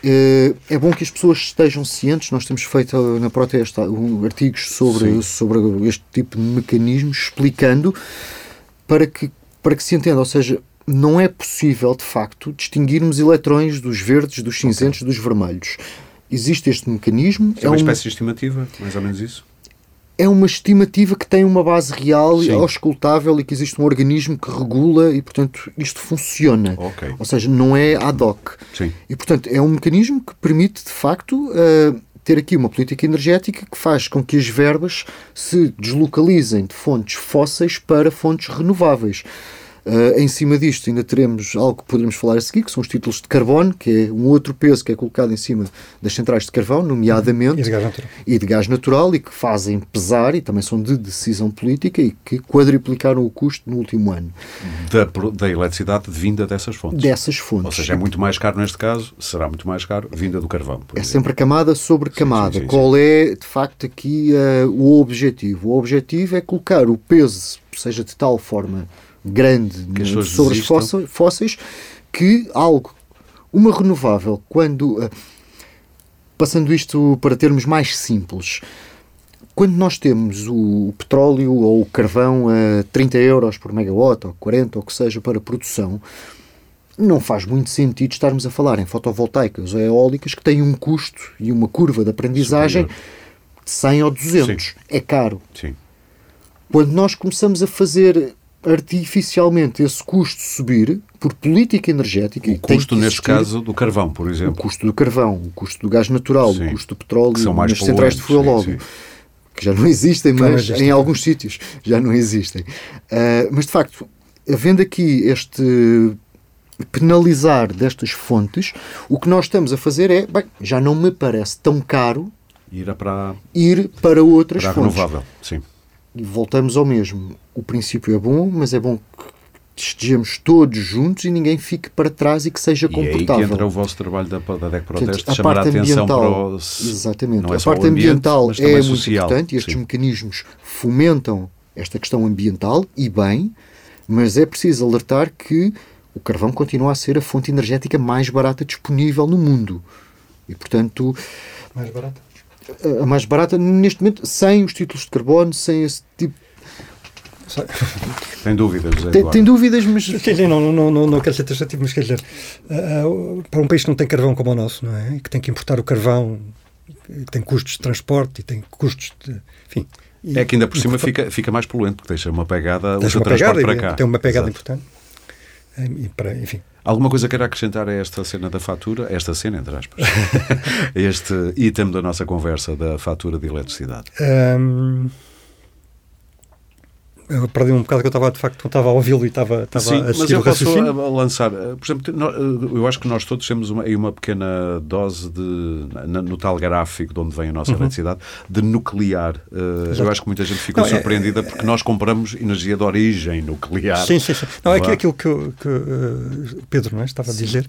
Eh, é bom que as pessoas estejam cientes. Nós temos feito na protesta artigos sobre, sobre este tipo de mecanismos, explicando para que, para que se entenda. Ou seja, não é possível, de facto, distinguirmos eletrões dos verdes, dos cinzentos, okay. dos vermelhos. Existe este mecanismo. É, é uma espécie de estimativa, mais ou menos isso? É uma estimativa que tem uma base real e auscultável e que existe um organismo que regula e, portanto, isto funciona. Okay. Ou seja, não é ad hoc. Sim. E, portanto, é um mecanismo que permite, de facto, uh, ter aqui uma política energética que faz com que as verbas se deslocalizem de fontes fósseis para fontes renováveis. Uh, em cima disto, ainda teremos algo que poderemos falar a seguir, que são os títulos de carbono, que é um outro peso que é colocado em cima das centrais de carvão, nomeadamente. E de gás natural. E de gás natural, e que fazem pesar, e também são de decisão política, e que quadriplicaram o custo no último ano. Da, da eletricidade vinda dessas fontes. Dessas fontes. Ou seja, é muito mais caro neste caso, será muito mais caro vinda do carvão. É exemplo. sempre camada sobre camada. Sim, sim, sim, Qual é, de facto, aqui uh, o objetivo? O objetivo é colocar o peso, seja de tal forma grande sobre os fósseis, fósseis que algo, uma renovável, quando. Uh, passando isto para termos mais simples, quando nós temos o petróleo ou o carvão a 30 euros por megawatt, ou 40, ou o que seja, para produção, não faz muito sentido estarmos a falar em fotovoltaicas ou eólicas que têm um custo e uma curva de aprendizagem de 100 ou 200. Sim. É caro. Sim. Quando nós começamos a fazer artificialmente esse custo subir por política energética. O custo, neste caso, do carvão, por exemplo. O custo do carvão, o custo do gás natural, sim. o custo do petróleo, nas centrais de fuel que já não existem, mas em alguns sítios já não existem. Uh, mas, de facto, havendo aqui este penalizar destas fontes, o que nós estamos a fazer é, bem, já não me parece tão caro ir para, ir para outras para fontes. renovável, sim e voltamos ao mesmo. O princípio é bom, mas é bom que estejamos todos juntos e ninguém fique para trás e que seja comportável. E aí que entra o vosso trabalho da, da DEC Proteste, de chamar a atenção para o... Exatamente. É a parte ambiente, ambiental é muito social. importante e estes Sim. mecanismos fomentam esta questão ambiental e bem, mas é preciso alertar que o carvão continua a ser a fonte energética mais barata disponível no mundo. E, portanto... Mais barata? A mais barata neste momento, sem os títulos de carbono, sem esse tipo. Tem dúvidas, José tem, tem dúvidas, mas. Quer dizer, não, não, não, não quero ser taxativo, mas quer dizer, uh, para um país que não tem carvão como o nosso, não é? Que tem que importar o carvão, que tem custos de transporte e tem custos de. Enfim. é que ainda por cima fica, fica mais poluente, porque deixa uma pegada, deixa uma pegada para cá. Tem uma pegada Exato. importante. E para, enfim. Alguma coisa queira acrescentar a esta cena da fatura? Esta cena, entre aspas. este item da nossa conversa da fatura de eletricidade. Um, eu perdi um bocado que eu estava, de facto, estava a ouvi-lo e estava, estava Sim, a mas seguir eu o posso raciocínio. lançar, por exemplo, eh, eu acho que nós todos temos uma, aí uma pequena dose de, no tal gráfico de onde vem a nossa eletricidade, de nuclear. Eh, eu Exato. acho que muita gente ficou Não, é- surpreendida porque nós compramos energia de origem nuclear. Sim, sim, sim. Não, é que Vá. aquilo que, que, eh, Pedro não é, estava a dizer,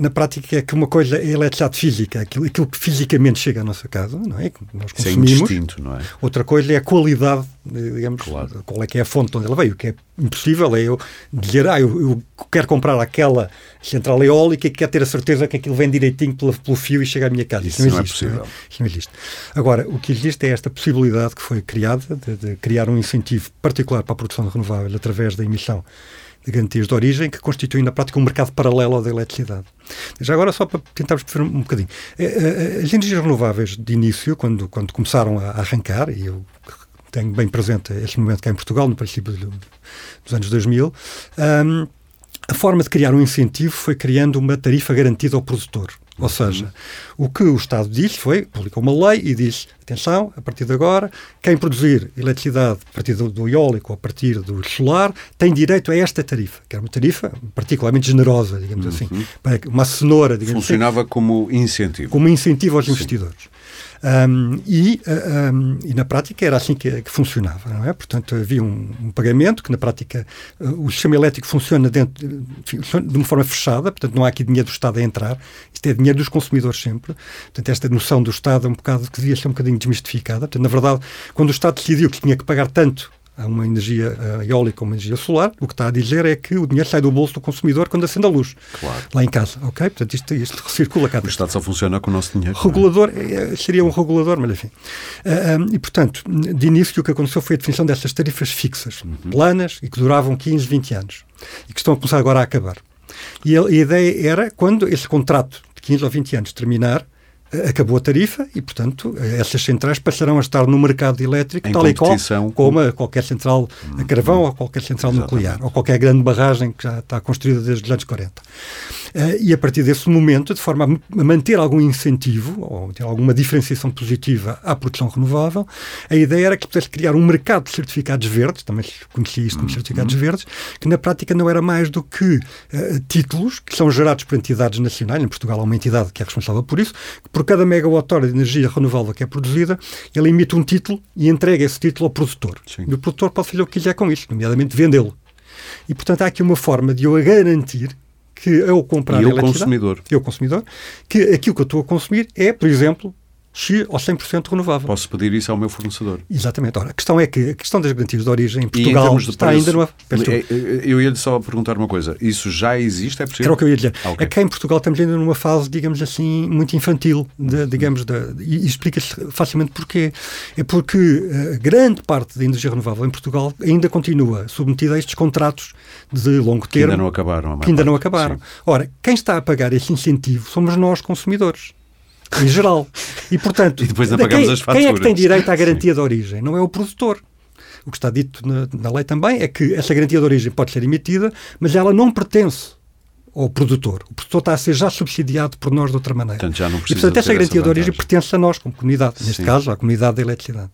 na prática é que uma coisa é a eletricidade física, aquilo, aquilo que fisicamente chega à nossa casa, não é? Que nós Isso é consumimos. indistinto, não é? Outra coisa é a qualidade, digamos, Claro. qual é que é a fonte de onde ela veio. O que é impossível é eu dizer, ah, eu, eu quero comprar aquela central eólica e quero ter a certeza que aquilo vem direitinho pelo, pelo fio e chega à minha casa. Isso Isso, não é existe. possível. Isso não existe. Agora, o que existe é esta possibilidade que foi criada de, de criar um incentivo particular para a produção de renováveis através da emissão de garantias de origem, que constitui na prática um mercado paralelo ao da eletricidade. Já agora, só para tentarmos perceber um bocadinho. Eh, eh, As energias renováveis, de início, quando, quando começaram a arrancar, e eu tenho bem presente este momento cá em Portugal, no princípio do- dos anos 2000, ahm, a forma de criar um incentivo foi criando uma tarifa garantida ao produtor. Ou seja, o que o Estado disse foi, publicou uma lei e disse, atenção, a partir de agora, quem produzir eletricidade a partir do, eólico ou a partir do solar tem direito a esta tarifa, que era uma tarifa particularmente generosa, digamos assim, para- uma cenoura, digamos assim, Funcionava como incentivo. como incentivo aos investidores. Um, e, um, e na prática era assim que, que funcionava, não é? Portanto, havia um, um pagamento que na prática uh, o sistema elétrico funciona dentro, de- funciona de uma forma fechada, portanto não há aqui dinheiro do Estado a entrar, isto é dinheiro dos consumidores sempre. Portanto, esta noção do Estado é um bocado que devia ser um bocadinho desmistificada. Portanto, na verdade, quando o Estado decidiu que tinha que pagar tanto a uma energia uh, eólica ou uma energia solar, o que está a dizer é que o dinheiro sai do bolso do consumidor quando acende a luz Claro. lá em casa, ok? Portanto, isto, isto circula cá O. Estado só funciona com o nosso dinheiro. é? Regulador, eh, seria um regulador, mas enfim. E, portanto, de início o que aconteceu foi a definição dessas tarifas fixas, planas e que duravam 15, 20 anos e que estão a começar agora a acabar. E a, a ideia era, quando esse contrato de 15 ou 20 anos terminar, eh, acabou a tarifa e, portanto, essas centrais passarão a estar no mercado elétrico Em tal e qual como a qualquer central a carvão ou qualquer central nuclear ou qualquer grande barragem que já está construída desde os anos 40. Eh, e a partir desse momento, de forma a manter algum incentivo ou ter alguma diferenciação positiva à produção renovável, a ideia era que pudesse criar um mercado de certificados verdes, também se conhecia isto como certificados verdes, que na prática não era mais do que eh, títulos que são gerados por entidades nacionais, em Portugal há uma entidade que é responsável por isso, que por cada megawatt-hora de energia renovável que é produzida, ele emite um título e entrega esse título ao produtor. Sim. E o produtor pode fazer o que quiser com isso, nomeadamente vendê-lo. E, portanto, há aqui uma forma de eu garantir que eu comprar E eu, consumidor. eu consumidor, que aquilo que eu estou a consumir é, por exemplo, X ou 100% renovável. Posso pedir isso ao meu fornecedor. Exatamente. Ora, a questão é que a questão das garantias de origem em em Portugal termos de está preço, ainda numa... É- é- eu ia-lhe só perguntar uma coisa. Isso já existe? É possível? Era o que eu ia dizer. Ah, ok. É que em Portugal estamos ainda numa fase, digamos assim, muito infantil, de, digamos, de, e explica-se facilmente porquê. É porque eh, grande parte da energia renovável em Portugal ainda continua submetida a estes contratos de longo Que termo. ainda não acabaram. que ainda não parte. acabaram. Sim. Ora, quem está a pagar esse incentivo somos nós, consumidores. Em geral. E, portanto, E depois de apagamos quem, as quem é que tem faturas. direito à garantia de origem? Não é o produtor. O que está dito na, na lei também é que essa garantia de origem pode ser emitida, mas ela não pertence ao produtor. O produtor está a ser já subsidiado por nós de outra maneira. Portanto, já não e, precisa portanto, de essa garantia essa de origem pertence a nós, como comunidade. Neste Sim. caso, à comunidade da eletricidade.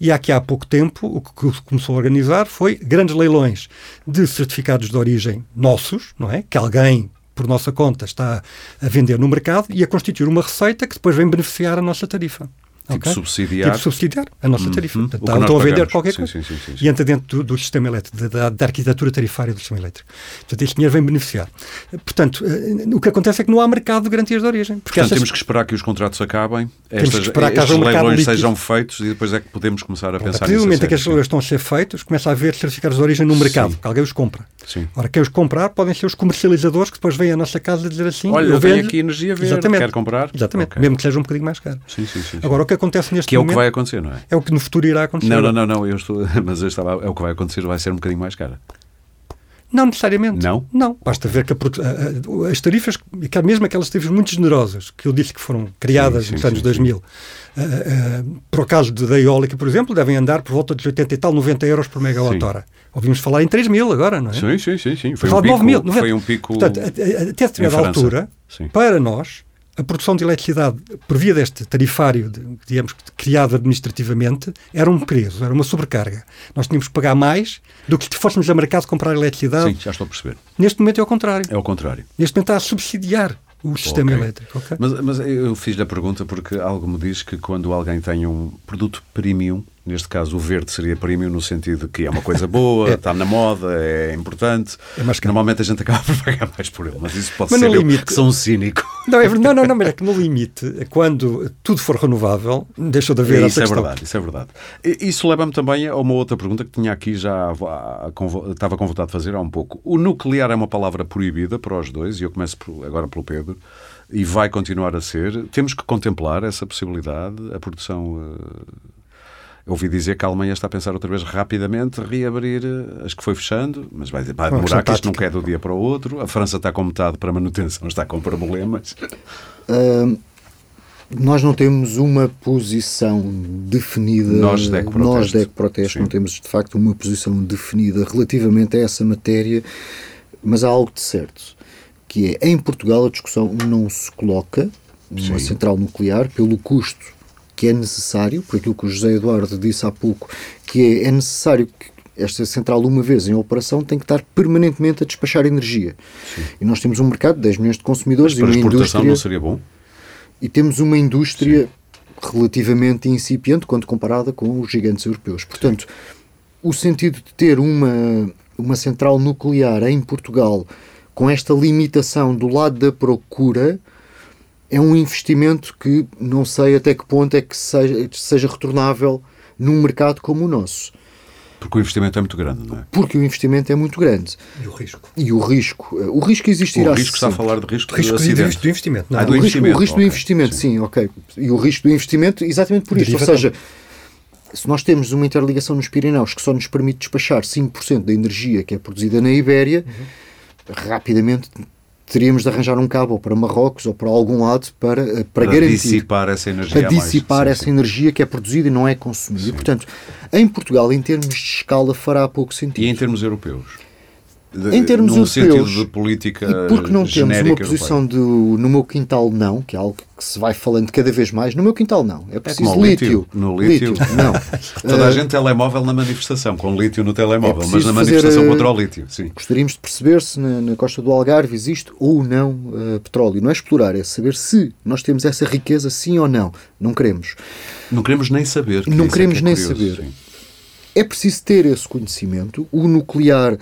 E aqui há pouco tempo, o que começou a organizar foi grandes leilões de certificados de origem nossos, não é? Que alguém, por nossa conta, está a vender no mercado e a constituir uma receita que depois vem beneficiar a nossa tarifa. Tipo ok? subsidiar. Tipo subsidiar a nossa tarifa. Uhum. Portanto, que estão a vender qualquer Sim, coisa. sim, sim, sim, sim. E entra dentro do, do sistema elétrico, da, da- arquitetura tarifária do sistema elétrico. Portanto, este dinheiro vem beneficiar. Portanto, eh, o que acontece é que não há mercado de garantias de origem. Porque Portanto, essas- temos que esperar que os contratos acabem, que estas, esperar que estes um leilões líquido. sejam feitos e depois é que podemos começar a Pronto, a pensar partir do nisso. a momento em que as leilões estão a ser feitos, começa a haver certificados de origem no mercado, Sim. que alguém os compra. Sim. Ora, quem os comprar podem ser os comercializadores que depois vêm à nossa casa dizer assim: Olha, eu eu tenho aqui energia verde, Exatamente. quer comprar? Exatamente, Ok. mesmo que seja um bocadinho mais caro. Sim, sim, sim. Agora, o que acontece neste que é o que momento vai acontecer, não é? é o que no futuro irá acontecer. Não, não, não, não, eu estou, mas eu estava, é o que vai acontecer, vai ser um bocadinho mais cara. Não necessariamente. Não? Não. Basta ver que a as tarifas, que mesmo aquelas tarifas muito generosas, que eu disse que foram criadas Sim, sim, nos anos sim, 2000, ah, ah, por acaso de- da eólica, por exemplo, devem andar por volta de 80 e tal, 90 euros por megawatt-hora. Ouvimos falar em 3 mil agora, não é? Sim, sim, sim, sim. Foi um de 9 mil, pico, 90. foi um pico Portanto, até determinada altura, para nós, a produção de eletricidade, por via deste tarifário, digamos, criado administrativamente, era um peso, era uma sobrecarga. Nós tínhamos que pagar mais do que se fôssemos a mercado comprar eletricidade. Sim, já estou a perceber. Neste momento é o contrário. É o contrário. Neste momento está a subsidiar o sistema Ok. elétrico. ok? Mas, mas eu fiz-lhe a pergunta porque algo me diz que quando alguém tem um produto premium, neste caso o verde seria premium no sentido que é uma coisa boa, está na moda, é importante. É mais caro. Normalmente a gente acaba por pagar mais por ele, mas isso pode Mas ser no eu limite- que sou um cínico. Não, é, não, não, não, mas é que no limite, quando tudo for renovável, deixou de haver isso é verdade, isso é verdade. Isso leva-me também a uma outra pergunta que tinha aqui já estava com vontade de fazer há um pouco. O nuclear é uma palavra proibida para os dois, e eu começo por- agora pelo Pedro, e vai continuar a ser. Temos que contemplar essa possibilidade, a produção. eu ouvi dizer que a Alemanha está a pensar outra vez rapidamente reabrir eh, as que foi fechando, mas vai, vai Uma demorar que isto não quer do dia para o outro. A França está com metade para manutenção, está com problemas. Ahm, nós não temos uma posição definida. Nós da Ecoproteste. nós da Ecoproteste Sim. não temos de facto uma posição definida relativamente a essa matéria, mas há algo de certo, que é em Portugal a discussão não se coloca numa Sim. central nuclear pelo custo que é necessário, por aquilo que o José Eduardo disse há pouco, que é, é necessário que esta central, uma vez em operação, tem que estar permanentemente a despachar energia. E nós temos um mercado de 10 milhões de consumidores Mas para e uma exportação indústria não seria bom? e temos uma indústria relativamente incipiente quando comparada com os gigantes europeus. Portanto, o sentido de ter uma, uma central nuclear em Portugal com esta limitação do lado da procura é um investimento que não sei até que ponto é que seja, seja retornável num mercado como o nosso. Porque o investimento é muito grande, não é? Porque o investimento é muito grande. E o risco? E o risco, o risco existirá O risco está a sempre. falar de risco, Risco de acidente. do investimento. Não, Ah, é? do o risco, investimento, o risco ok, do investimento, sim. sim. ok. E o risco do investimento, exatamente por isto. Ou seja, se nós temos uma interligação nos Pirineus que só nos permite despachar 5% da energia que é produzida na Ibéria, rapidamente teríamos de arranjar um cabo para Marrocos ou para algum lado para, eh, para, Para garantir dissipar essa energia para mais. dissipar Sim, essa sim. energia que é produzida e não é consumida. E, portanto, em Portugal, em termos de escala, fará pouco sentido. E em termos europeus? De- Em termos europeus, de política E porque não temos uma posição de no meu quintal não, que é algo que se vai falando cada vez mais, no meu quintal não. É preciso como o lítio. lítio. No lítio. Não. Toda a Eh, gente telemóvel na manifestação, com lítio no telemóvel, É mas preciso na manifestação eh, contra o lítio, sim. Gostaríamos de perceber se na, na costa do Algarve existe ou não eh, petróleo. Não é explorar, é saber se nós temos essa riqueza, sim ou não. Não queremos. Não queremos nem saber. que Não é queremos que é nem curioso, saber. sim. É preciso ter esse conhecimento. O nuclear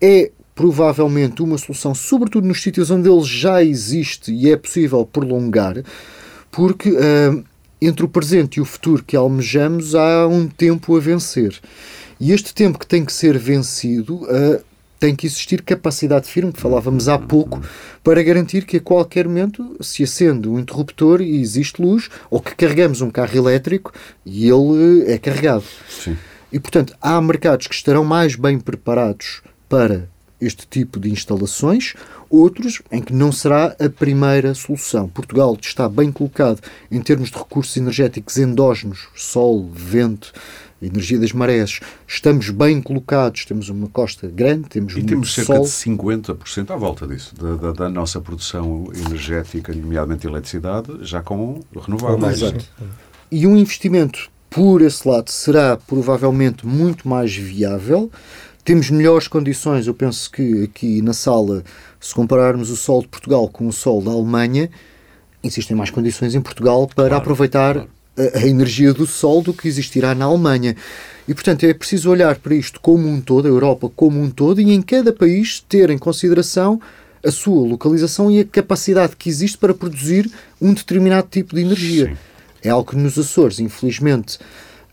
é provavelmente uma solução, sobretudo nos sítios onde ele já existe e é possível prolongar, porque ah, entre o presente e o futuro que almejamos há um tempo a vencer. E este tempo que tem que ser vencido ah, tem que existir capacidade firme, que falávamos há pouco, para garantir que a qualquer momento se acende um interruptor e existe luz, ou que carregamos um carro elétrico e ele eh, é carregado. Sim. E, portanto, há mercados que estarão mais bem preparados para este tipo de instalações, outros em que não será a primeira solução. Portugal está bem colocado em termos de recursos energéticos endógenos, sol, vento, energia das marés. Estamos bem colocados, temos uma costa grande, temos E muito temos cerca sol. de 50% à volta disso, da, da- da nossa produção energética, nomeadamente eletricidade, já com renováveis. Exato. E um investimento por esse lado será provavelmente muito mais viável. Temos melhores condições, eu penso que aqui na sala, se compararmos o sol de Portugal com o sol da Alemanha, existem mais condições em Portugal para Claro, aproveitar claro. a, a energia do sol do que existirá na Alemanha. E, portanto, é preciso olhar para isto como um todo, a Europa como um todo, e em cada país ter em consideração a sua localização e a capacidade que existe para produzir um determinado tipo de energia. Sim. É algo que nos Açores, infelizmente,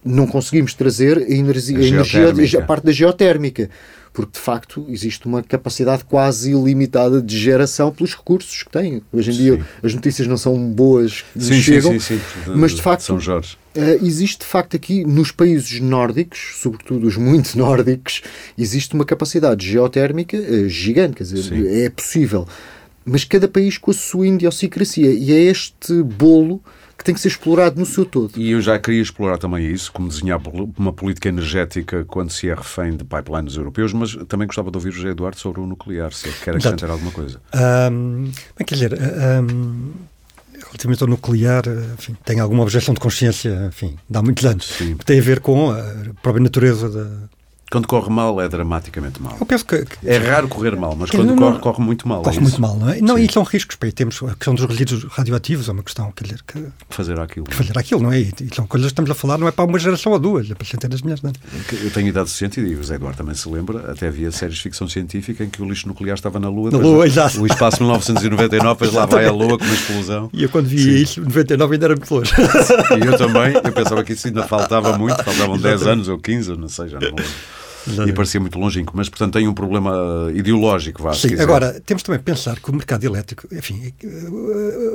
não conseguimos trazer a energia, A energia, a parte da geotérmica, porque de facto existe uma capacidade quase ilimitada de geração pelos recursos que tem. Hoje em dia Sim. as notícias não são boas Sim, sim, chegam, sim, sim. mas de facto. Uh, existe de facto aqui nos países nórdicos, sobretudo os muito nórdicos, existe uma capacidade geotérmica uh, gigante, quer dizer, é possível. Mas cada país com a sua idiosincrasia e é este bolo que tem que ser explorado no seu todo. E eu já queria explorar também isso, como desenhar uma política energética quando se é refém de pipelines europeus, mas também gostava de ouvir o José Eduardo sobre o nuclear, se quer acrescentar alguma coisa. Um, bem, quer dizer, um, relativamente ao nuclear, enfim, tem alguma objeção de consciência, enfim, dá muitos anos. Sim. Tem a ver com a própria natureza da, quando corre mal, é dramaticamente mal. Eu penso que, que é raro correr mal, mas quando não, corre, corre muito mal. Corre é muito mal, não é? Não, e são riscos. Bem, temos a questão dos resíduos radioativos, é uma questão, quer dizer, que, fazer aquilo. Que fazer aquilo, não é? E, e, são coisas que estamos a falar, não é para uma geração ou duas, é para centenas de milhares de anos. Eu tenho idade suficiente e o José Eduardo também se lembra, até havia séries de ficção científica em que o lixo nuclear estava na Lua. Na Lua, exato. O espaço 1999, depois lá vai a Lua com uma explosão. E eu quando via Sim. isso, 99 ainda era muito longe. E eu também, eu pensava que isso ainda faltava muito, faltavam 10 anos ou 15, não sei, já não lembro. Exatamente. e parecia muito longínquo, mas portanto tem um problema ideológico, vá, Sim, agora temos também que pensar que o mercado elétrico, enfim,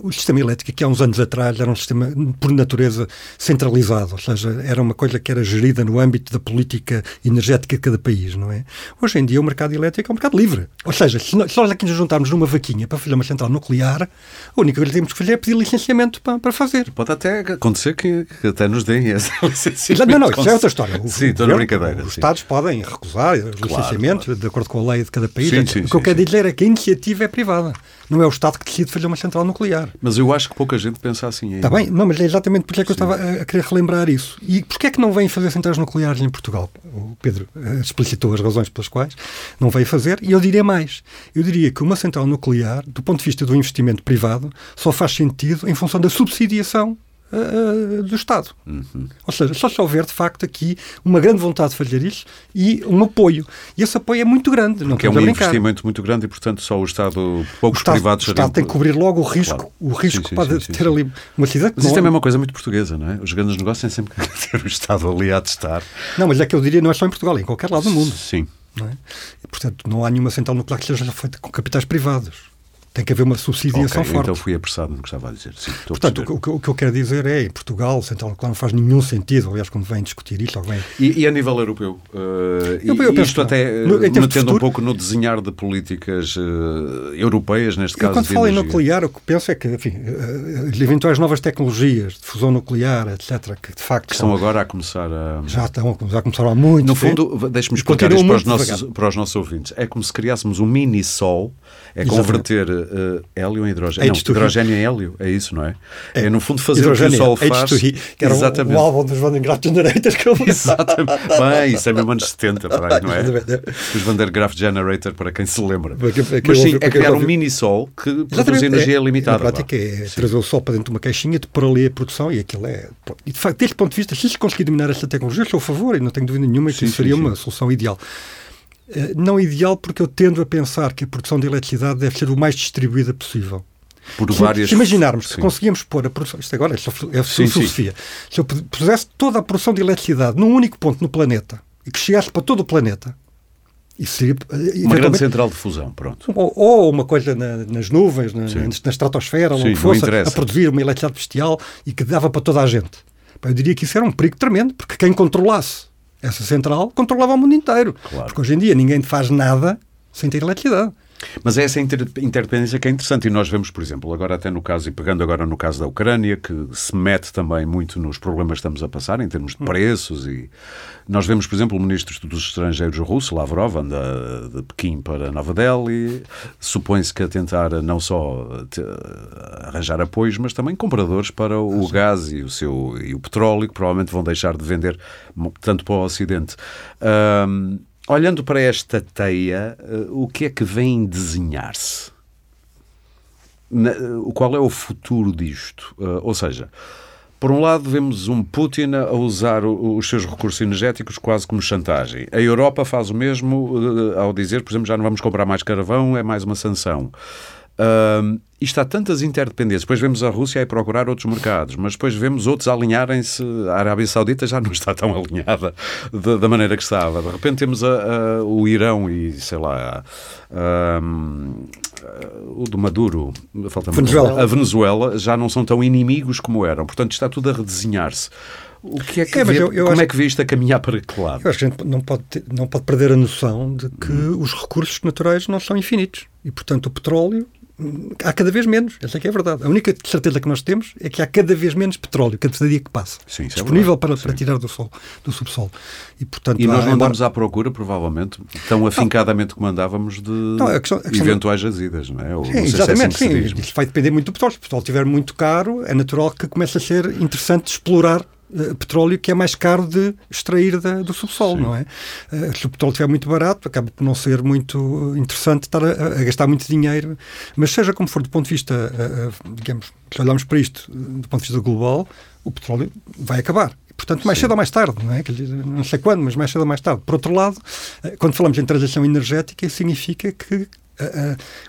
o sistema elétrico que há uns anos atrás era um sistema por natureza centralizado, ou seja, era uma coisa que era gerida no âmbito da política energética de cada país, não é? Hoje em dia o mercado elétrico é um mercado livre, ou seja, se nós aqui nos juntarmos numa vaquinha para fazer uma central nuclear, a única coisa que temos que fazer é pedir licenciamento para, para fazer. Pode até acontecer que, que até nos deem esse licenciamento. Não, não, isso é outra história. O, sim, estou na brincadeira. Os Estados podem recusar o claro, de acordo com a lei de cada país. Sim, sim, o que sim, eu quero dizer é que a iniciativa é privada. Não é o Estado que decide fazer uma central nuclear. Mas eu acho que pouca gente pensa assim. Está bem, não, mas é exatamente porque é que eu estava a, querer relembrar isso. E porquê é que não vêm fazer centrais nucleares em Portugal? O Pedro uh, explicitou as razões pelas quais não veio fazer. E eu diria mais. Eu diria que uma central nuclear, do ponto de vista do investimento privado, só faz sentido em função da subsidiação uh, do Estado. Uhum. Ou seja, só se houver, de facto, aqui uma grande vontade de fazer isso e um apoio. E esse apoio é muito grande. Porque não é um investimento muito grande e, portanto, só o Estado, poucos o Estado, privados... O Estado tem que cobrir logo o risco, claro. o risco sim, sim, pode sim, ter ali uma cidade... Mas isto é uma coisa muito portuguesa, não é? Os grandes negócios têm sempre que ter o Estado ali a testar. Não, mas é que eu diria, não é só em Portugal, é em qualquer lado do mundo. Sim. Não é? portanto, não há nenhuma central nuclear que seja feita com capitais privados. Tem que haver uma subsidiação okay, forte. Então fui apressado no que estava a dizer. Sim, Portanto, o, o, que eu quero dizer é, em Portugal, central nuclear não faz nenhum sentido, aliás, quando vem discutir isto. Vem... E, e, a nível europeu? Uh, eu, eu isto até no, metendo um pouco no desenhar de políticas uh, europeias, neste caso. Eu, quando falo em nuclear, o que penso é que, enfim, uh, eventuais novas tecnologias de fusão nuclear, etc., que de facto. Que estão agora a começar a. Já estão, já começaram há muito. No fundo, deixe-me explicar isto para os, nossos, para os nossos ouvintes. É como se criássemos um mini-sol, é Exatamente. converter hélio hélio em hidrogênio. Não, hidrogênio em hélio, é isso, não é? É, é no fundo fazer o que o Sol faz. Que era Exatamente. o, o álbum dos Van der Graaf Generator que eu Exatamente. Bem, isso é mesmo anos 70, não é? Os Van der Graaf Generator, para quem se lembra. Porque, porque Mas sim, é criar um mini-sol que produz energia é, limitada. Na prática é sim. trazer o sol para dentro de uma caixinha, de ali a produção e aquilo é... E de facto, deste ponto de vista, se se conseguir dominar esta tecnologia, sou a favor e não tenho dúvida nenhuma que sim, isso seria sim, uma solução ideal. Eh, não ideal porque eu tendo a pensar que a produção de eletricidade deve ser o mais distribuída possível. Por se, várias... se imaginarmos que conseguíamos pôr a produção, isto agora é, é sim, filosofia, sim. se eu pusesse toda a produção de eletricidade num único ponto no planeta e que chegasse para todo o planeta, isso seria, uma grande central de fusão, pronto. Ou, ou uma coisa na, nas nuvens, na, na estratosfera, ou fosse, a produzir uma eletricidade bestial e que dava para toda a gente. Eu diria que isso era um perigo tremendo, porque quem controlasse essa central controlava o mundo inteiro. Claro. Porque hoje em dia ninguém faz nada sem ter eletricidade. Mas é essa interdependência que é interessante e nós vemos, por exemplo, agora até no caso, e pegando agora no caso da Ucrânia, que se mete também muito nos problemas que estamos a passar em termos de hum. preços e nós vemos, por exemplo, o ministro dos estrangeiros russo, Lavrov, anda de Pequim para Nova Delhi, supõe-se que a tentar não só arranjar apoios, mas também compradores para o gás e o, seu, e o petróleo, que provavelmente vão deixar de vender tanto para o Ocidente. Um, Olhando para esta teia, eh, o que é que vem desenhar-se? Qual é o futuro disto? Eh, ou seja, por um lado, vemos um Putin a usar os seus recursos energéticos quase como chantagem. A Europa faz o mesmo eh, ao dizer, por exemplo, já não vamos comprar mais carvão, é mais uma sanção. Isto há tantas interdependências. Depois vemos a Rússia a procurar outros mercados, mas depois vemos outros alinharem-se. A Arábia Saudita já não está tão alinhada da, da maneira que estava. De repente temos a, a, o Irão e, sei lá, a, o do Maduro, falta Venezuela. a Venezuela, já não são tão inimigos como eram. Portanto, está tudo a redesenhar-se. O que é que é, vê, eu, eu como é que vê isto a caminhar para que lado? Eu acho que a gente não pode, ter, não pode perder a noção de que hum. os recursos naturais não são infinitos. E, portanto, o petróleo há cada vez menos, essa é que é a verdade. A única certeza que nós temos é que há cada vez menos petróleo, cada dia que passa, Sim, é disponível verdade. para, para tirar do, sol, do subsolo. E, portanto, E nós não embora- andamos à procura, provavelmente, tão afincadamente como andávamos de Não, a questão- a questão- eventuais jazidas, não é? Ou, Sim, não sei se é exatamente, sim. Isso vai depender muito do petróleo. Se o petróleo estiver muito caro, é natural que comece a ser interessante explorar petróleo que é mais caro de extrair da- do subsolo, Sim. não é? Eh, se o petróleo estiver muito barato, acaba por não ser muito interessante estar a, a gastar muito dinheiro. Mas seja como for, do ponto de vista, eh, eh, digamos, se olharmos para isto eh, do ponto de vista global, o petróleo vai acabar. Portanto, mais cedo ou mais tarde, não é? Não sei quando, mas mais cedo ou mais tarde. Por outro lado, eh, quando falamos em transição energética, significa que eh, eh,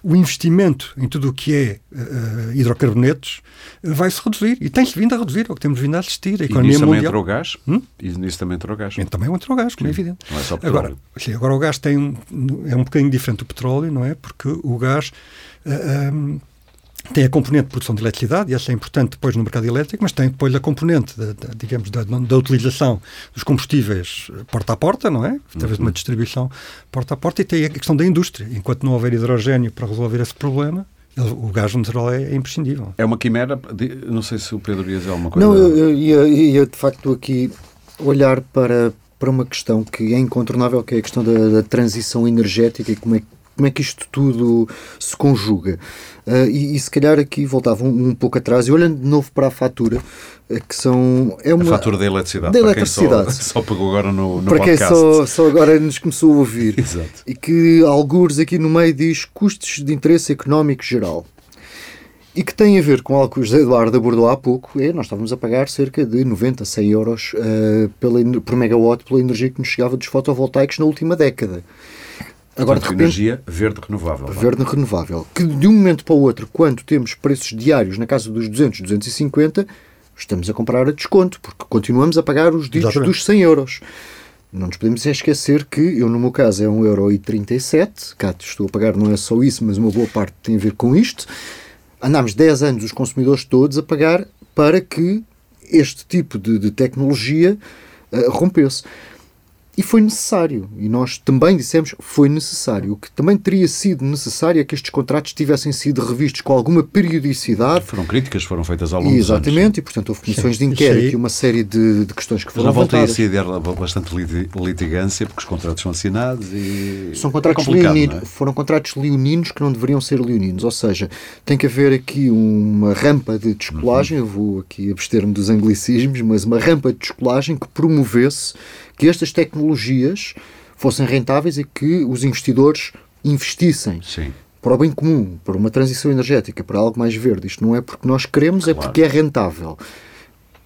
o investimento em tudo o que é eh, eh, hidrocarbonetos eh, vai-se reduzir. E tem-se vindo a reduzir, é o que temos vindo a assistir. A E economia nisso também mundial. entrou o gás? Hum? E nisso também entrou o gás? E também entrou o gás, como é evidente. Não é só petróleo. Agora, sim, agora o gás tem um, é um bocadinho diferente do petróleo, não é? Porque o gás ah, ah, tem a componente de produção de eletricidade, e essa é importante depois no mercado elétrico, mas tem depois a componente, da, da- digamos, da, da utilização dos combustíveis porta a porta, não é? Através de uma distribuição porta a porta, e tem a questão da indústria. Enquanto não houver hidrogênio para resolver esse problema, o gás natural é, é imprescindível. É uma quimera? de- Não sei se o Pedro ia dizer alguma coisa. Não, eu, eu ia, ia de facto aqui olhar para, para uma questão que é incontornável, que é a questão da, da transição energética e como é, como é que isto tudo se conjuga. Ah, e, e se calhar aqui voltava um, um pouco atrás, e olhando de novo para a fatura, eh, que são. É A uma, fatura da eletricidade. Da para eletricidade. Quem só, só pegou agora no, no para quem podcast. só, só agora nos começou a ouvir. Exato. E que algures aqui no meio diz custos de interesse económico geral. E que tem a ver com algo que o José Eduardo abordou há pouco, é nós estávamos a pagar cerca de 90, 100 euros eh, pela, por megawatt pela energia que nos chegava dos fotovoltaicos na última década. Agora, de Portanto, repente, energia verde renovável. vá. verde renovável, que de um momento para o outro, quando temos preços diários na casa dos 200, 250, estamos a comprar a desconto, porque continuamos a pagar os ditos Exatamente. dos 100 euros. Não nos podemos esquecer que eu, no meu caso, é 1,37€. Cá estou a pagar não é só isso, mas uma boa parte tem a ver com isto. Andámos 10 anos, os consumidores todos, a pagar para que este tipo de, de tecnologia eh, rompesse. E foi necessário. E nós também dissemos foi necessário. O que também teria sido necessário é que estes contratos tivessem sido revistos com alguma periodicidade. Foram críticas, foram feitas ao longo E dos anos. exatamente, e portanto houve comissões de inquérito e uma série de, de questões que foram volta levantadas. ia ser bastante liti- litigância, porque os contratos são assinados e. São contratos é é? foram contratos leoninos que não deveriam ser leoninos, ou seja, tem que haver aqui uma rampa de descolagem, eu vou aqui abster-me dos anglicismos, mas uma rampa de descolagem que promovesse que estas tecnologias fossem rentáveis e que os investidores investissem Sim. para o bem comum, para uma transição energética, para algo mais verde. Isto não é porque nós queremos, é Claro. porque é rentável.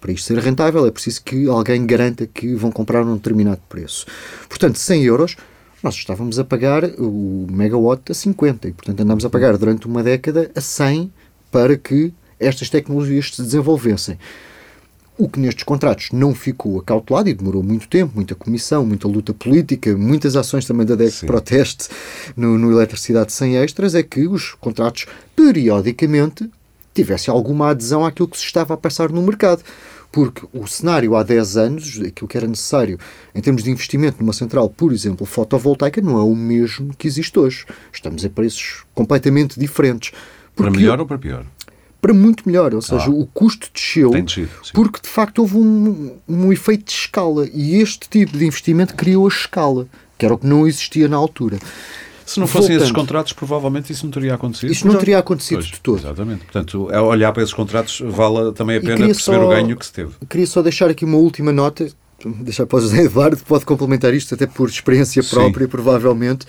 Para isto ser rentável é preciso que alguém garanta que vão comprar a um determinado preço. Portanto, 100 euros, nós estávamos a pagar o megawatt a 50 e, portanto, andámos a pagar durante uma década a 100 para que estas tecnologias se desenvolvessem. O que nestes contratos não ficou acautelado e demorou muito tempo, muita comissão, muita luta política, muitas ações também da DEC de protesto no, no Eletricidade Sem Extras, é que os contratos periodicamente tivessem alguma adesão àquilo que se estava a passar no mercado. Porque o cenário há 10 anos, aquilo que era necessário em termos de investimento numa central, por exemplo, fotovoltaica, não é o mesmo que existe hoje. Estamos a preços completamente diferentes. Para Porque- melhor ou para pior? Para muito melhor, ou seja, Ah. o custo desceu Tem descido, sim. porque de facto houve um, um efeito de escala e este tipo de investimento criou a escala, que era o que não existia na altura. Se não fossem esses Voltando. contratos, provavelmente isso não teria acontecido. Isto não teria acontecido Pois, de todo. Exatamente. Portanto, ao olhar para esses contratos, vale também a pena queria perceber só- o ganho que se teve. Queria só deixar aqui uma última nota, deixar para o José Eduardo, pode complementar isto até por experiência Sim. própria, provavelmente,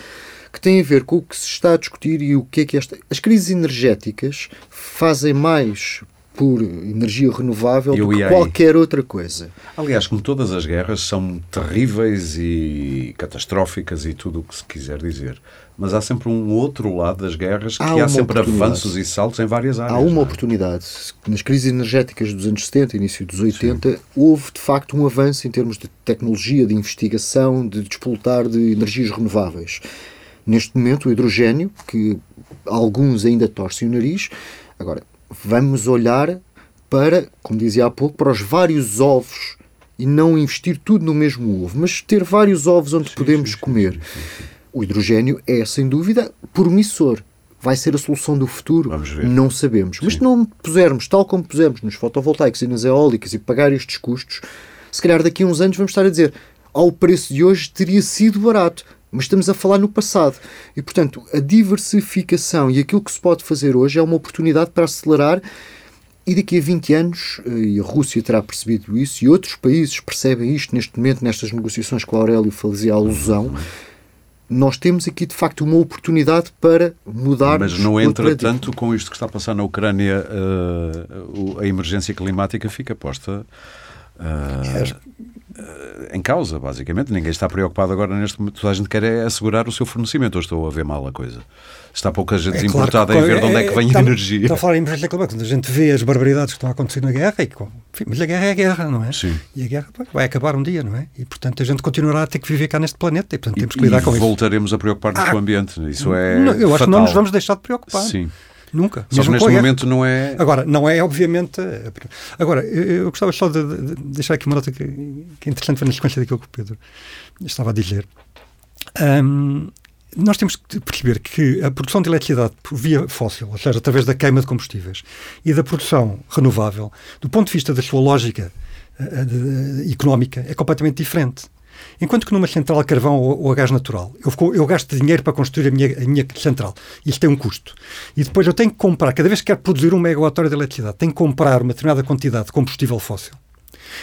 que tem a ver com o que se está a discutir e o que é que esta. As crises energéticas fazem mais por energia renovável do que qualquer outra coisa. Aliás, como todas as guerras, são terríveis e catastróficas e tudo o que se quiser dizer. Mas há sempre um outro lado das guerras que Há sempre avanços e saltos em várias áreas. Há uma não é? oportunidade. Nas crises energéticas dos anos 70, início dos 80, houve de facto um avanço em termos de tecnologia, de investigação, de despoltar de energias renováveis. Neste momento, o hidrogênio, que alguns ainda torcem o nariz, agora vamos olhar para, como dizia há pouco, para os vários ovos e não investir tudo no mesmo ovo, mas ter vários ovos onde podemos comer. O hidrogênio é, sem dúvida, promissor. vai ser a solução do futuro? Não sabemos. Mas se não pusermos, tal como pusemos nos fotovoltaicos e nas eólicas e pagar estes custos, se calhar daqui a uns anos vamos estar a dizer ao preço de hoje teria sido barato. Mas estamos a falar no passado. E, portanto, a diversificação e aquilo que se pode fazer hoje é uma oportunidade para acelerar e daqui a 20 anos, eh, e a Rússia terá percebido isso, e outros países percebem isto neste momento, nestas negociações que o Aurélio fazia alusão, nós temos aqui de facto uma oportunidade para mudar. Mas não entra tanto com isto que está a passar na Ucrânia, uh, a emergência climática fica posta. Uh, em causa, basicamente. Ninguém está preocupado agora neste momento. Toda a gente quer é assegurar o seu fornecimento. Ou estou a ver mal a coisa? Está pouca gente é importada claro, em ver de onde é, que vem está, a energia. Está a falar em emergência climática. Quando a gente vê as barbaridades que estão a acontecer na guerra, e, enfim, mas a guerra é a guerra, não é? Sim. E a guerra vai acabar um dia, não é? E, portanto, a gente continuará a ter que viver cá neste planeta e, portanto, temos que lidar e com voltaremos isso. voltaremos a preocupar-nos ah, com o ambiente. Isso é não, Eu acho fatal. que não nos vamos deixar de preocupar. Sim. Nunca. Só neste momento não é. Agora, não é, obviamente. Agora, eu, eu gostava só de, de, deixar aqui uma nota que, que é interessante na sequência daquilo que o Pedro estava a dizer. Um, nós temos que perceber que a produção de eletricidade por via fóssil, ou seja, através da queima de combustíveis, e da produção renovável, do ponto de vista da sua lógica de, de, económica, é completamente diferente. Enquanto que numa central a carvão ou, ou a gás natural, eu, eu, gasto dinheiro para construir a minha, a minha central. Isso tem um custo. E depois eu tenho que comprar, cada vez que quero produzir um megawatt-hora de eletricidade, tenho que comprar uma determinada quantidade de combustível fóssil.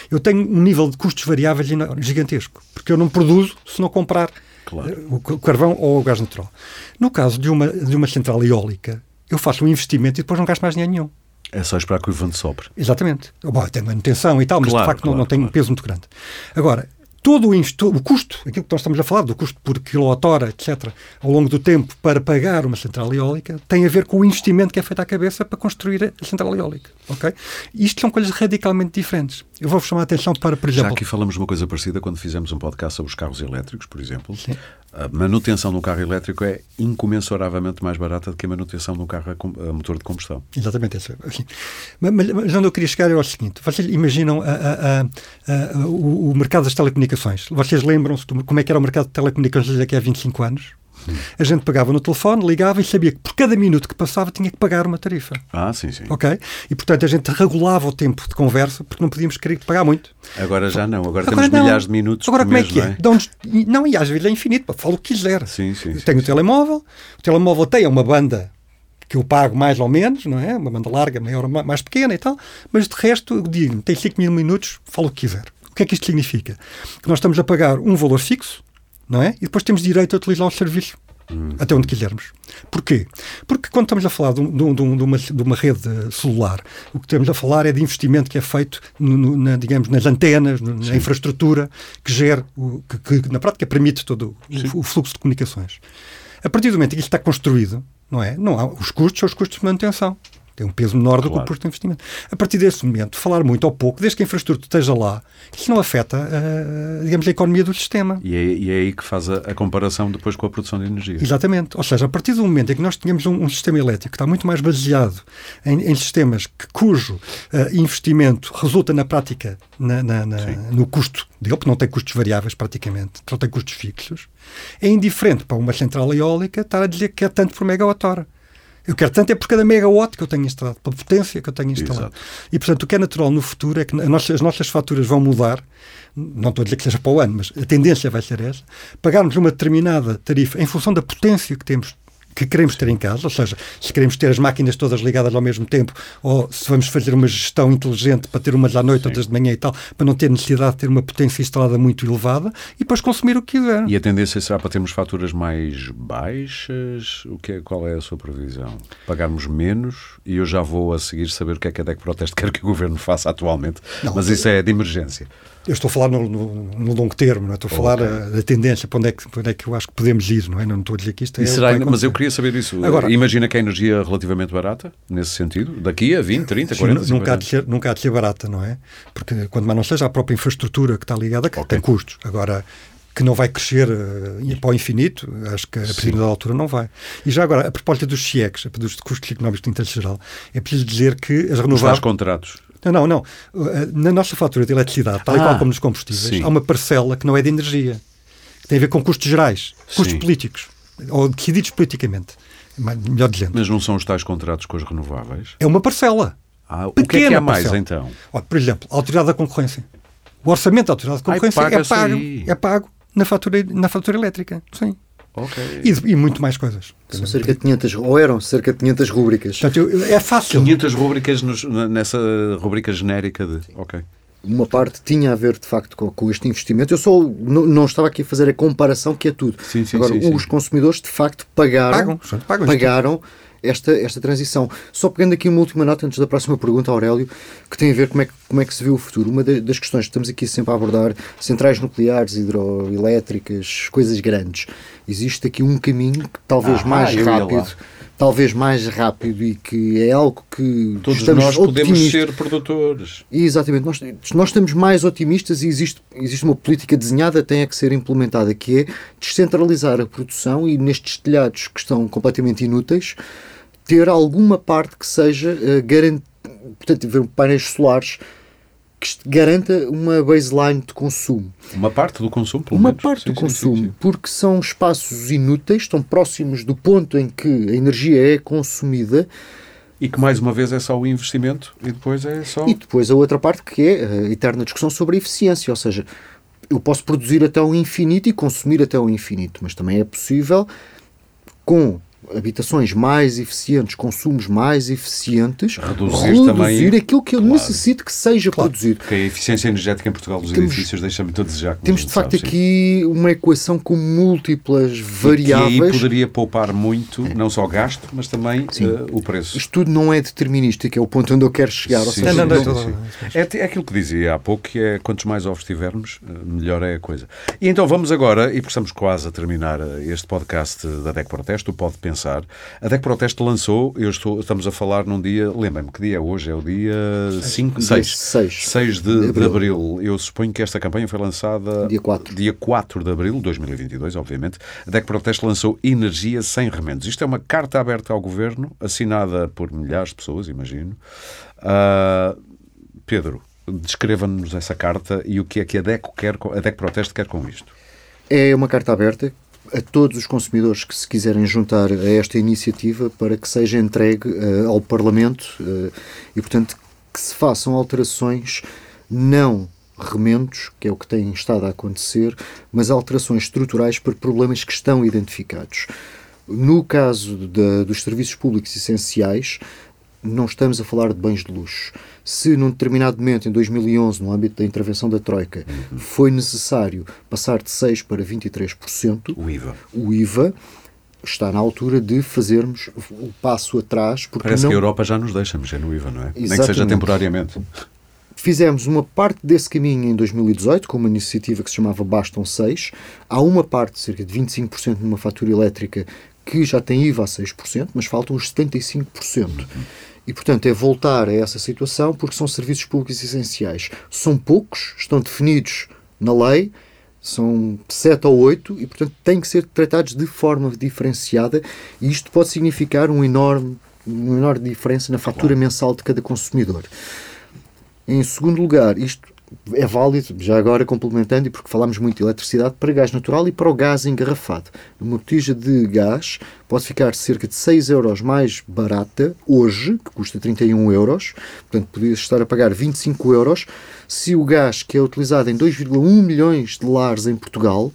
Eu tenho um nível de custos variáveis gigantesco, porque eu não produzo se não comprar claro. Eh, o carvão ou o gás natural. No caso de uma, de uma central eólica, eu faço um investimento e depois não gasto mais dinheiro nenhum. É só esperar que o vento sopre. Exatamente. Bom, tem manutenção e tal, mas claro, de facto claro, não, não tem um peso muito grande. Agora, todo o, o, custo, aquilo que nós estamos a falar, do custo por quilowatt-hora, etc., ao longo do tempo para pagar uma central eólica, tem a ver com o investimento que é feito à cabeça para construir a central eólica. Okay? Isto são coisas radicalmente diferentes. Eu vou-vos chamar a atenção para, por exemplo... Já aqui falamos de uma coisa parecida quando fizemos um podcast sobre os carros elétricos, por exemplo. Sim. A manutenção de um carro elétrico é incomensuravelmente mais barata do que a manutenção de um carro a, motor de combustão. Exatamente. Isso. Assim. Mas, mas, onde eu queria chegar é ao seguinte. Vocês imaginam a, a, a, o, o, mercado das telecomunicações. Vocês lembram-se como é que era o mercado de telecomunicações aqui há 25 anos? A gente pagava no telefone, ligava e sabia que por cada minuto que passava tinha que pagar uma tarifa. Ah, sim, sim. Ok? E portanto a gente regulava o tempo de conversa porque não podíamos querer pagar muito. Agora já não, agora, agora temos não. milhares de minutos. Agora como mês, é que é? é? Não, e às vezes é infinito, falo o que quiser. Sim, sim. Eu tenho o telemóvel, o telemóvel tem uma banda que eu pago mais ou menos, não é? Uma banda larga, maior ou mais pequena e tal, mas de resto eu digo, tem 5 mil minutos, falo o que quiser. O que é que isto significa? Que nós estamos a pagar um valor fixo, não é? E depois temos direito a utilizar o serviço Hum. Até onde quisermos. Porquê? Porque quando estamos a falar de, de, de, uma, de, uma, rede celular, o que estamos a falar é de investimento que é feito, no, no, na, digamos, nas antenas, no, na infraestrutura, que gera, o, que, que, na prática permite todo o, o, fluxo de comunicações. A partir do momento em que isto está construído, não é? Não há, os custos são os custos de manutenção tem um peso menor do que o custo de investimento. A partir desse momento, falar muito ou pouco, desde que a infraestrutura esteja lá, isso não afeta, uh, digamos, a economia do sistema. E é, e é aí que faz a, a, comparação depois com a produção de energia. Exatamente. Ou seja, a partir do momento em que nós tínhamos um, um sistema elétrico que está muito mais baseado em, em sistemas que, cujo uh, investimento resulta na prática na, na, na, no custo dele, porque não tem custos variáveis praticamente, só tem custos fixos, é indiferente para uma central eólica estar a dizer que é tanto por megawatt-hora. Eu quero tanto é por cada megawatt que eu tenho instalado, pela potência que eu tenho instalado. Exato. E, portanto, o que é natural no futuro é que nossa, as nossas faturas vão mudar, não estou a dizer que seja para o ano, mas a tendência vai ser essa, pagarmos uma determinada tarifa em função da potência que temos que queremos ter em casa, ou seja, se queremos ter as máquinas todas ligadas ao mesmo tempo, ou se vamos fazer uma gestão inteligente para ter umas à noite, Sim. outras de manhã e tal, para não ter necessidade de ter uma potência instalada muito elevada e depois consumir o que quiser. E a tendência será para termos faturas mais baixas? O que é, qual é a sua previsão? Pagarmos menos e eu já vou a seguir saber o que é que a DEC Proteste quer que o Governo faça atualmente, não, mas isso é de emergência. Eu estou a falar no, no, no longo termo, não é? estou a falar okay. Eh, da tendência, para onde, é que, para onde é que eu acho que podemos ir, não é? Não estou a dizer que isto é. Será, mas eu queria saber isso. Agora, Imagina que a energia é relativamente barata, nesse sentido, daqui a 20, 30, 40, sim, nunca, há de ser, nunca há de ser barata, não é? Porque quando mais não seja a própria infraestrutura que está ligada, que okay. tem custos. Agora, que não vai crescer uh, para o infinito, acho que a partir da altura não vai. E já agora, a propósito dos CIECs, dos custos económicos de interesse geral, é preciso dizer que as renováveis... Os contratos. Não, não, não. Eh, na nossa fatura de eletricidade, tal ah, e qual como nos combustíveis, sim. há uma parcela que não é de energia, que tem a ver com custos gerais, custos sim. políticos, ou decididos politicamente. melhor dizendo. Mas não são os tais contratos com as renováveis? É uma parcela. Ah, o que é que há Pequena mais parcela. então? Olha, por exemplo, a Autoridade da Concorrência. O orçamento da Autoridade da Ai, Concorrência é paga-se pago, é pago na fatura, na fatura elétrica. Sim. Ok. E, e muito mais coisas. São cerca de 500, ou eram cerca de 500 rúbricas. Portanto, eu- eu- é fácil. 500 rubricas nos- nessa rubrica genérica de. Ok. Uma parte tinha a ver, de facto, com, com este investimento. Eu só não, não estava aqui a fazer a comparação, que é tudo. Sim, sim, Agora, sim, sim. os consumidores, de facto, pagaram, Pagam, pagam pagaram esta, esta transição. Só pegando aqui uma última nota antes da próxima pergunta, Aurélio, que tem a ver como é que, como é que se vê o futuro. Uma da- das questões que estamos aqui sempre a abordar, centrais nucleares, hidroelétricas, coisas grandes. Existe aqui um caminho que talvez Ah, mais rápido, talvez mais rápido e que é algo que Todos nós podemos otimistas- ser produtores. Exatamente, nós, nós estamos mais otimistas e existe, existe uma política desenhada, tem é que ser implementada, que é descentralizar a produção e nestes telhados que estão completamente inúteis, ter alguma parte que seja uh, garante, portanto, haver painéis solares que garanta uma baseline de consumo. Uma parte do consumo, pelo Uma menos. parte Sim, do sim, consumo, sim. porque são espaços inúteis, estão próximos do ponto em que a energia é consumida E que mais uma vez é só o investimento e depois é só. E depois a outra parte que é a eterna discussão sobre a eficiência, ou seja, eu posso produzir até o infinito e consumir até o infinito, mas também é possível com habitações mais eficientes, consumos mais eficientes, Reduzir também- aquilo que eu Claro. necessito que seja produzido. Porque a eficiência energética em Portugal dos Temos- edifícios deixa muito a desejar. Temos de facto sabe, sim. aqui uma equação com múltiplas E que aí variáveis. poderia poupar muito, não só gasto, mas também eh, o preço. Isto tudo não é determinístico, é o ponto onde eu quero chegar. Sim, seja, sim, não, não, sim, não, sim. É, é aquilo que dizia há pouco, que é quantos mais ovos tivermos, eh, melhor é a coisa. E então vamos agora, e porque estamos quase a terminar eh, este podcast da DEC Proteste, o Pode Pensar. A DEC Proteste lançou, eu estou, estamos a falar num dia, lembrem-me que dia é hoje? É o dia 5, Dia 6. seis 6 de, de de abril. abril. Eu suponho que esta campanha foi lançada Dia 4. dia 4 de abril de 2022, obviamente. A DEC Proteste lançou Energia Sem Remendos. Isto é uma carta aberta ao governo, assinada por milhares de pessoas, imagino. Ah, Pedro, descreva-nos essa carta e o que é que a DEC, quer, a DEC Proteste quer com isto. É uma carta aberta a todos os consumidores que se quiserem juntar a esta iniciativa para que seja entregue eh, ao Parlamento eh, e, portanto, que se façam alterações não remendos, que é o que tem estado a acontecer, mas alterações estruturais para problemas que estão identificados. No caso da- dos serviços públicos essenciais, não estamos a falar de bens de luxo. Se num determinado momento, em 2011, no âmbito da intervenção da Troika, foi necessário passar de 6% para 23%, O IVA. o IVA está na altura de fazermos o passo atrás, porque Parece não que a Europa já nos deixa mexer no IVA, não é? Nem que seja Exatamente. temporariamente. Fizemos uma parte desse caminho em 2018, com uma iniciativa que se chamava Bastam 6. Há uma parte, cerca de 25% numa fatura elétrica, que já tem IVA a 6%, mas faltam os 75%. E, portanto, é voltar a essa situação porque são serviços públicos essenciais. São poucos, estão definidos na lei, são sete ou oito e, portanto, têm que ser tratados de forma diferenciada e isto pode significar um enorme, uma enorme diferença na fatura mensal de cada consumidor. Em segundo lugar, isto é válido, já agora complementando, e porque falámos muito de eletricidade, para gás natural e para o gás engarrafado. Uma botija de gás pode ficar cerca de 6 euros mais barata hoje, que custa 31 euros, portanto podia estar a pagar 25 euros, se o gás que é utilizado em 2,1 milhões de lares em Portugal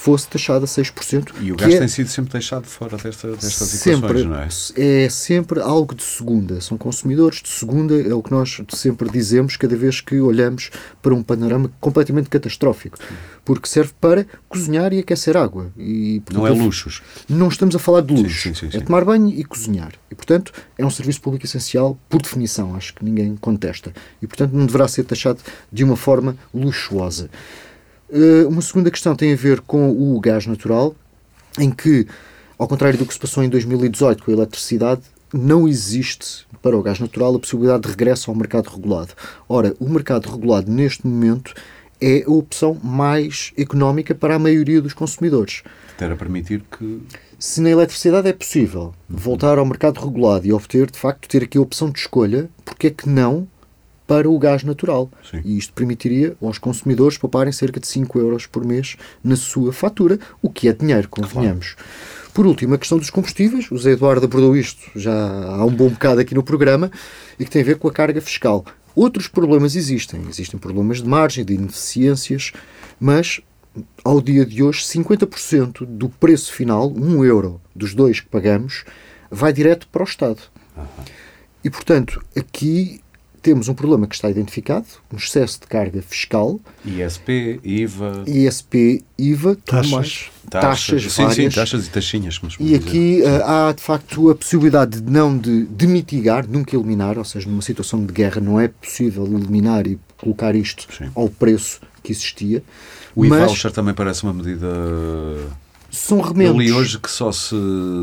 fosse taxado a 6%. E o gás é- tem sido sempre deixado fora desta, destas sempre, equações, não é? é sempre algo de segunda. São consumidores de segunda, é o que nós sempre dizemos cada vez que olhamos para um panorama completamente catastrófico. Porque serve para cozinhar e aquecer água. E, Não é portanto, luxos. Não estamos a falar de Sim, luxo. sim, sim, É tomar banho e cozinhar. E, portanto, é um serviço público essencial por definição. Acho que ninguém contesta. E, portanto, não deverá ser taxado de uma forma luxuosa. Uh, uma segunda questão tem a ver com o gás natural, em que, ao contrário do que se passou em 2018 com a eletricidade, não existe para o gás natural a possibilidade de regresso ao mercado regulado. Ora, o mercado regulado neste momento é a opção mais económica para a maioria dos consumidores. Ter a permitir que. Se na eletricidade é possível voltar ao mercado regulado e obter, de facto, ter aqui a opção de escolha, porque é que não para o gás natural? Sim. E isto permitiria aos consumidores pouparem cerca de 5 euros por mês na sua fatura, o que é dinheiro, convenhamos. Por por último, a questão dos combustíveis. O Zé Eduardo abordou isto já há um bom bocado aqui no programa e que tem a ver com a carga fiscal. Outros problemas existem. Existem problemas de margem, de ineficiências, mas ao dia de hoje, 50% do preço final, 1 euro dos dois que pagamos, vai direto para o Estado. Uhum. E, portanto, aqui temos um problema que está identificado, um excesso de carga fiscal. ISP, IVA. ISP, IVA, tudo taxas. mais. Taxas, sim, várias. Sim, taxas e taxinhas. e aqui uh, há, de facto, a possibilidade de não de, de mitigar, nunca eliminar, ou seja, numa situação de guerra não é possível eliminar e colocar isto sim. ao preço que existia. O e-voucher também parece uma medida são remendos. Eu li hoje que só se,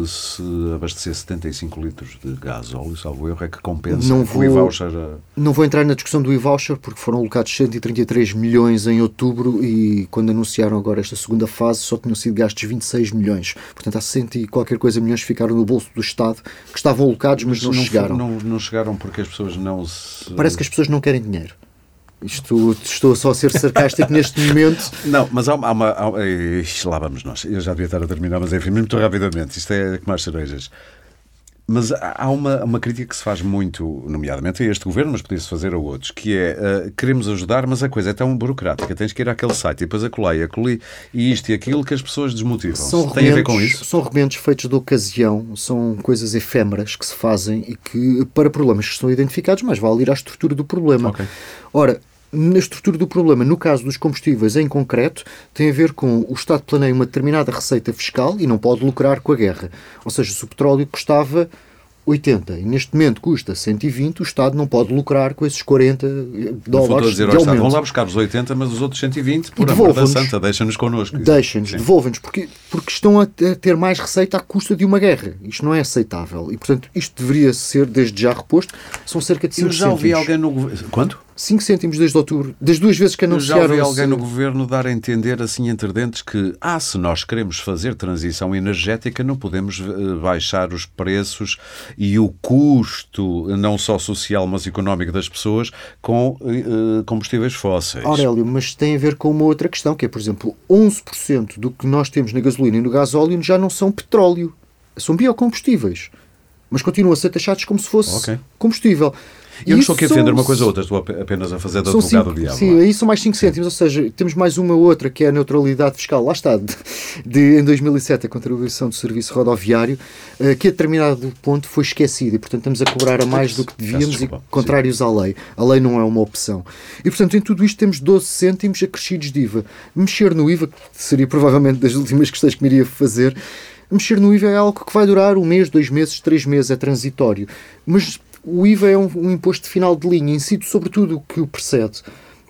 se abastecer 75 litros de gás óleo, salvo erro, é que compensa não vou, o e-voucher. Não vou entrar na discussão do e-voucher porque foram alocados 133 milhões em outubro e quando anunciaram agora esta segunda fase só tinham sido gastos 26 milhões. Portanto, há 100 e qualquer coisa milhões ficaram no bolso do Estado que estavam alocados, mas, mas não, não, chegaram. Não, não chegaram porque as pessoas não se. Parece que as pessoas não querem dinheiro. Isto, estou só a ser sarcástico neste momento. Não, mas há, há uma. Há, lá vamos nós. Eu já devia estar a terminar, mas enfim, muito rapidamente. Isto é como as cerejas. Mas há uma, uma crítica que se faz muito, nomeadamente a este governo, mas podia-se fazer a outros, que é uh, queremos ajudar, mas a coisa é tão burocrática. Tens que ir àquele site e depois acolei, acolhi e isto e aquilo que as pessoas desmotivam. São Tem a ver com isso? São remendos feitos de ocasião, são coisas efêmeras que se fazem e que, para problemas que estão identificados, mais vale ir à estrutura do problema. Okay. Ora, na estrutura do problema, no caso dos combustíveis em concreto, tem a ver com o Estado planeia uma determinada receita fiscal e não pode lucrar com a guerra. Ou seja, se o petróleo custava 80 e neste momento custa 120, o Estado não pode lucrar com esses 40 dólares dizer de aumento. Estado, vão lá buscar os 80, mas os outros 120, por amor da santa, deixa-nos connosco. Deixem-nos, devolvem-nos, porque, porque estão a ter mais receita à custa de uma guerra. Isto não é aceitável. E, portanto, isto deveria ser, desde já, reposto. São cerca de 5 Eu já ouvi alguém no governo... Quanto? 5 cêntimos desde outubro, das duas vezes que anunciaram. Eu já ouvi alguém no governo dar a entender, assim entre dentes, que ah, se nós queremos fazer transição energética, não podemos eh, baixar os preços e o custo, não só social, mas económico das pessoas, com uh, combustíveis fósseis. Aurélio, mas tem a ver com uma outra questão, que é, por exemplo, 11% do que nós temos na gasolina e no gasóleo já não são petróleo, são biocombustíveis mas continuam a ser taxados como se fosse okay. combustível. Eu não estou aqui a defender uma coisa ou outra, estou apenas a fazer de advogado do diabo. Sim, aí são mais 5 cêntimos, ou seja, temos mais uma outra que é a neutralidade fiscal, lá está, de, de em 2007 a contribuição do serviço rodoviário, uh, que a determinado ponto foi esquecida e, portanto, estamos a cobrar a mais do que devíamos e contrários sim. à lei. A lei não é uma opção. E, portanto, em tudo isto temos 12 cêntimos acrescidos de IVA. Mexer no IVA, que seria provavelmente das últimas questões que me iria fazer, Mexer no IVA é algo que vai durar um mês, dois meses, três meses, é transitório. Mas o IVA é um, um imposto final de linha, incide sobre tudo o que o precede.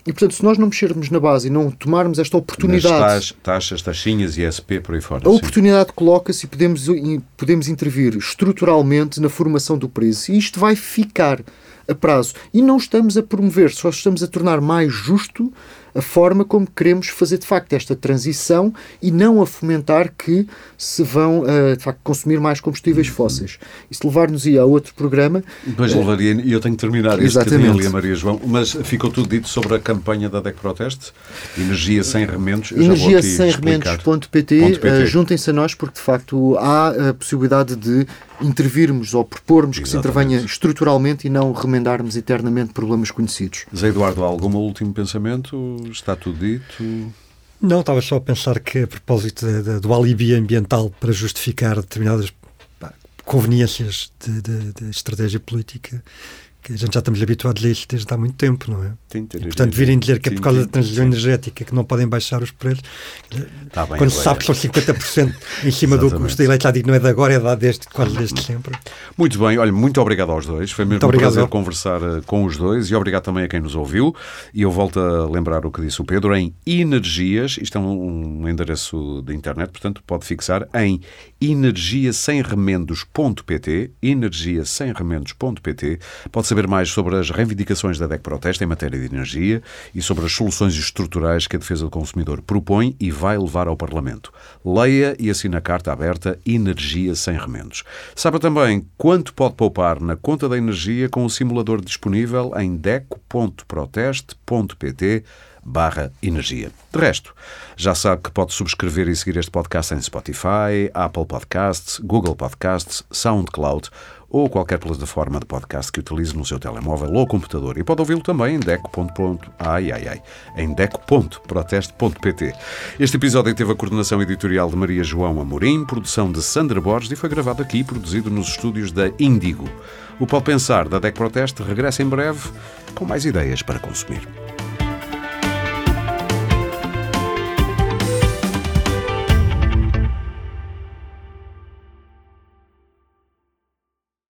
E, portanto, se nós não mexermos na base e não tomarmos esta oportunidade... Nas taxas, taxinhas e SP por aí fora. A sim. oportunidade coloca-se e podemos, podemos intervir estruturalmente na formação do preço. E isto vai ficar a prazo. E não estamos a promover, só estamos a tornar mais justo a forma como queremos fazer de facto esta transição e não a fomentar que se vão uh, de facto consumir mais combustíveis fósseis. Isso levar-nos a outro programa. Depois uh, levaria, e eu tenho que terminar este bocadinho ali a Maria João, mas ficou tudo dito sobre a campanha da DEC Proteste, Energia Sem Remendos. Energia Sem Remendos.pt, uh, eh, juntem-se a nós porque de facto há a possibilidade de intervirmos ou propormos Exatamente. que se intervenha estruturalmente e não remendarmos eternamente problemas conhecidos. Zé Eduardo, algum último pensamento? Está tudo dito? Não, estava só a pensar que, a propósito de, de, do alibi ambiental para justificar determinadas pá, conveniências de, de, estratégia política, que a gente já estamos habituados a isso desde há muito tempo, não é? Sim, e, portanto, virem dizer que é por causa da transição energética que não podem baixar os preços, tá bem, quando se sabe que são 50% em cima do custo da eletricidade, não é de agora, é desde, quase desde sempre. Muito bem, olha, muito obrigado aos dois, foi mesmo um prazer conversar uh, com os dois e obrigado também a quem nos ouviu. E eu volto a lembrar o que disse o Pedro em Energias, isto é um, um endereço de internet, portanto pode fixar em energiasemremendos.pt, energiasemremendos.pt, pode saber mais sobre as reivindicações da DEC Proteste em matéria de energia e sobre as soluções estruturais que a defesa do consumidor propõe e vai levar ao Parlamento. Leia e assina a carta aberta Energia Sem Remendos. Saiba também quanto pode poupar na conta da energia com o simulador disponível em deco.proteste.pt barra energia. De resto, já sabe que pode subscrever e seguir este podcast em Spotify, Apple Podcasts, Google Podcasts, SoundCloud ou qualquer plataforma de podcast que utilize no seu telemóvel ou computador. E pode ouvi-lo também em deco.proteste.pt. Ai, ai, ai, em deco.proteste.pt. Este episódio teve a coordenação editorial de Maria João Amorim, produção de Sandra Borges e foi gravado aqui, produzido nos estúdios da Índigo. O Pode Pensar da DEC Proteste regressa em breve com mais ideias para consumir.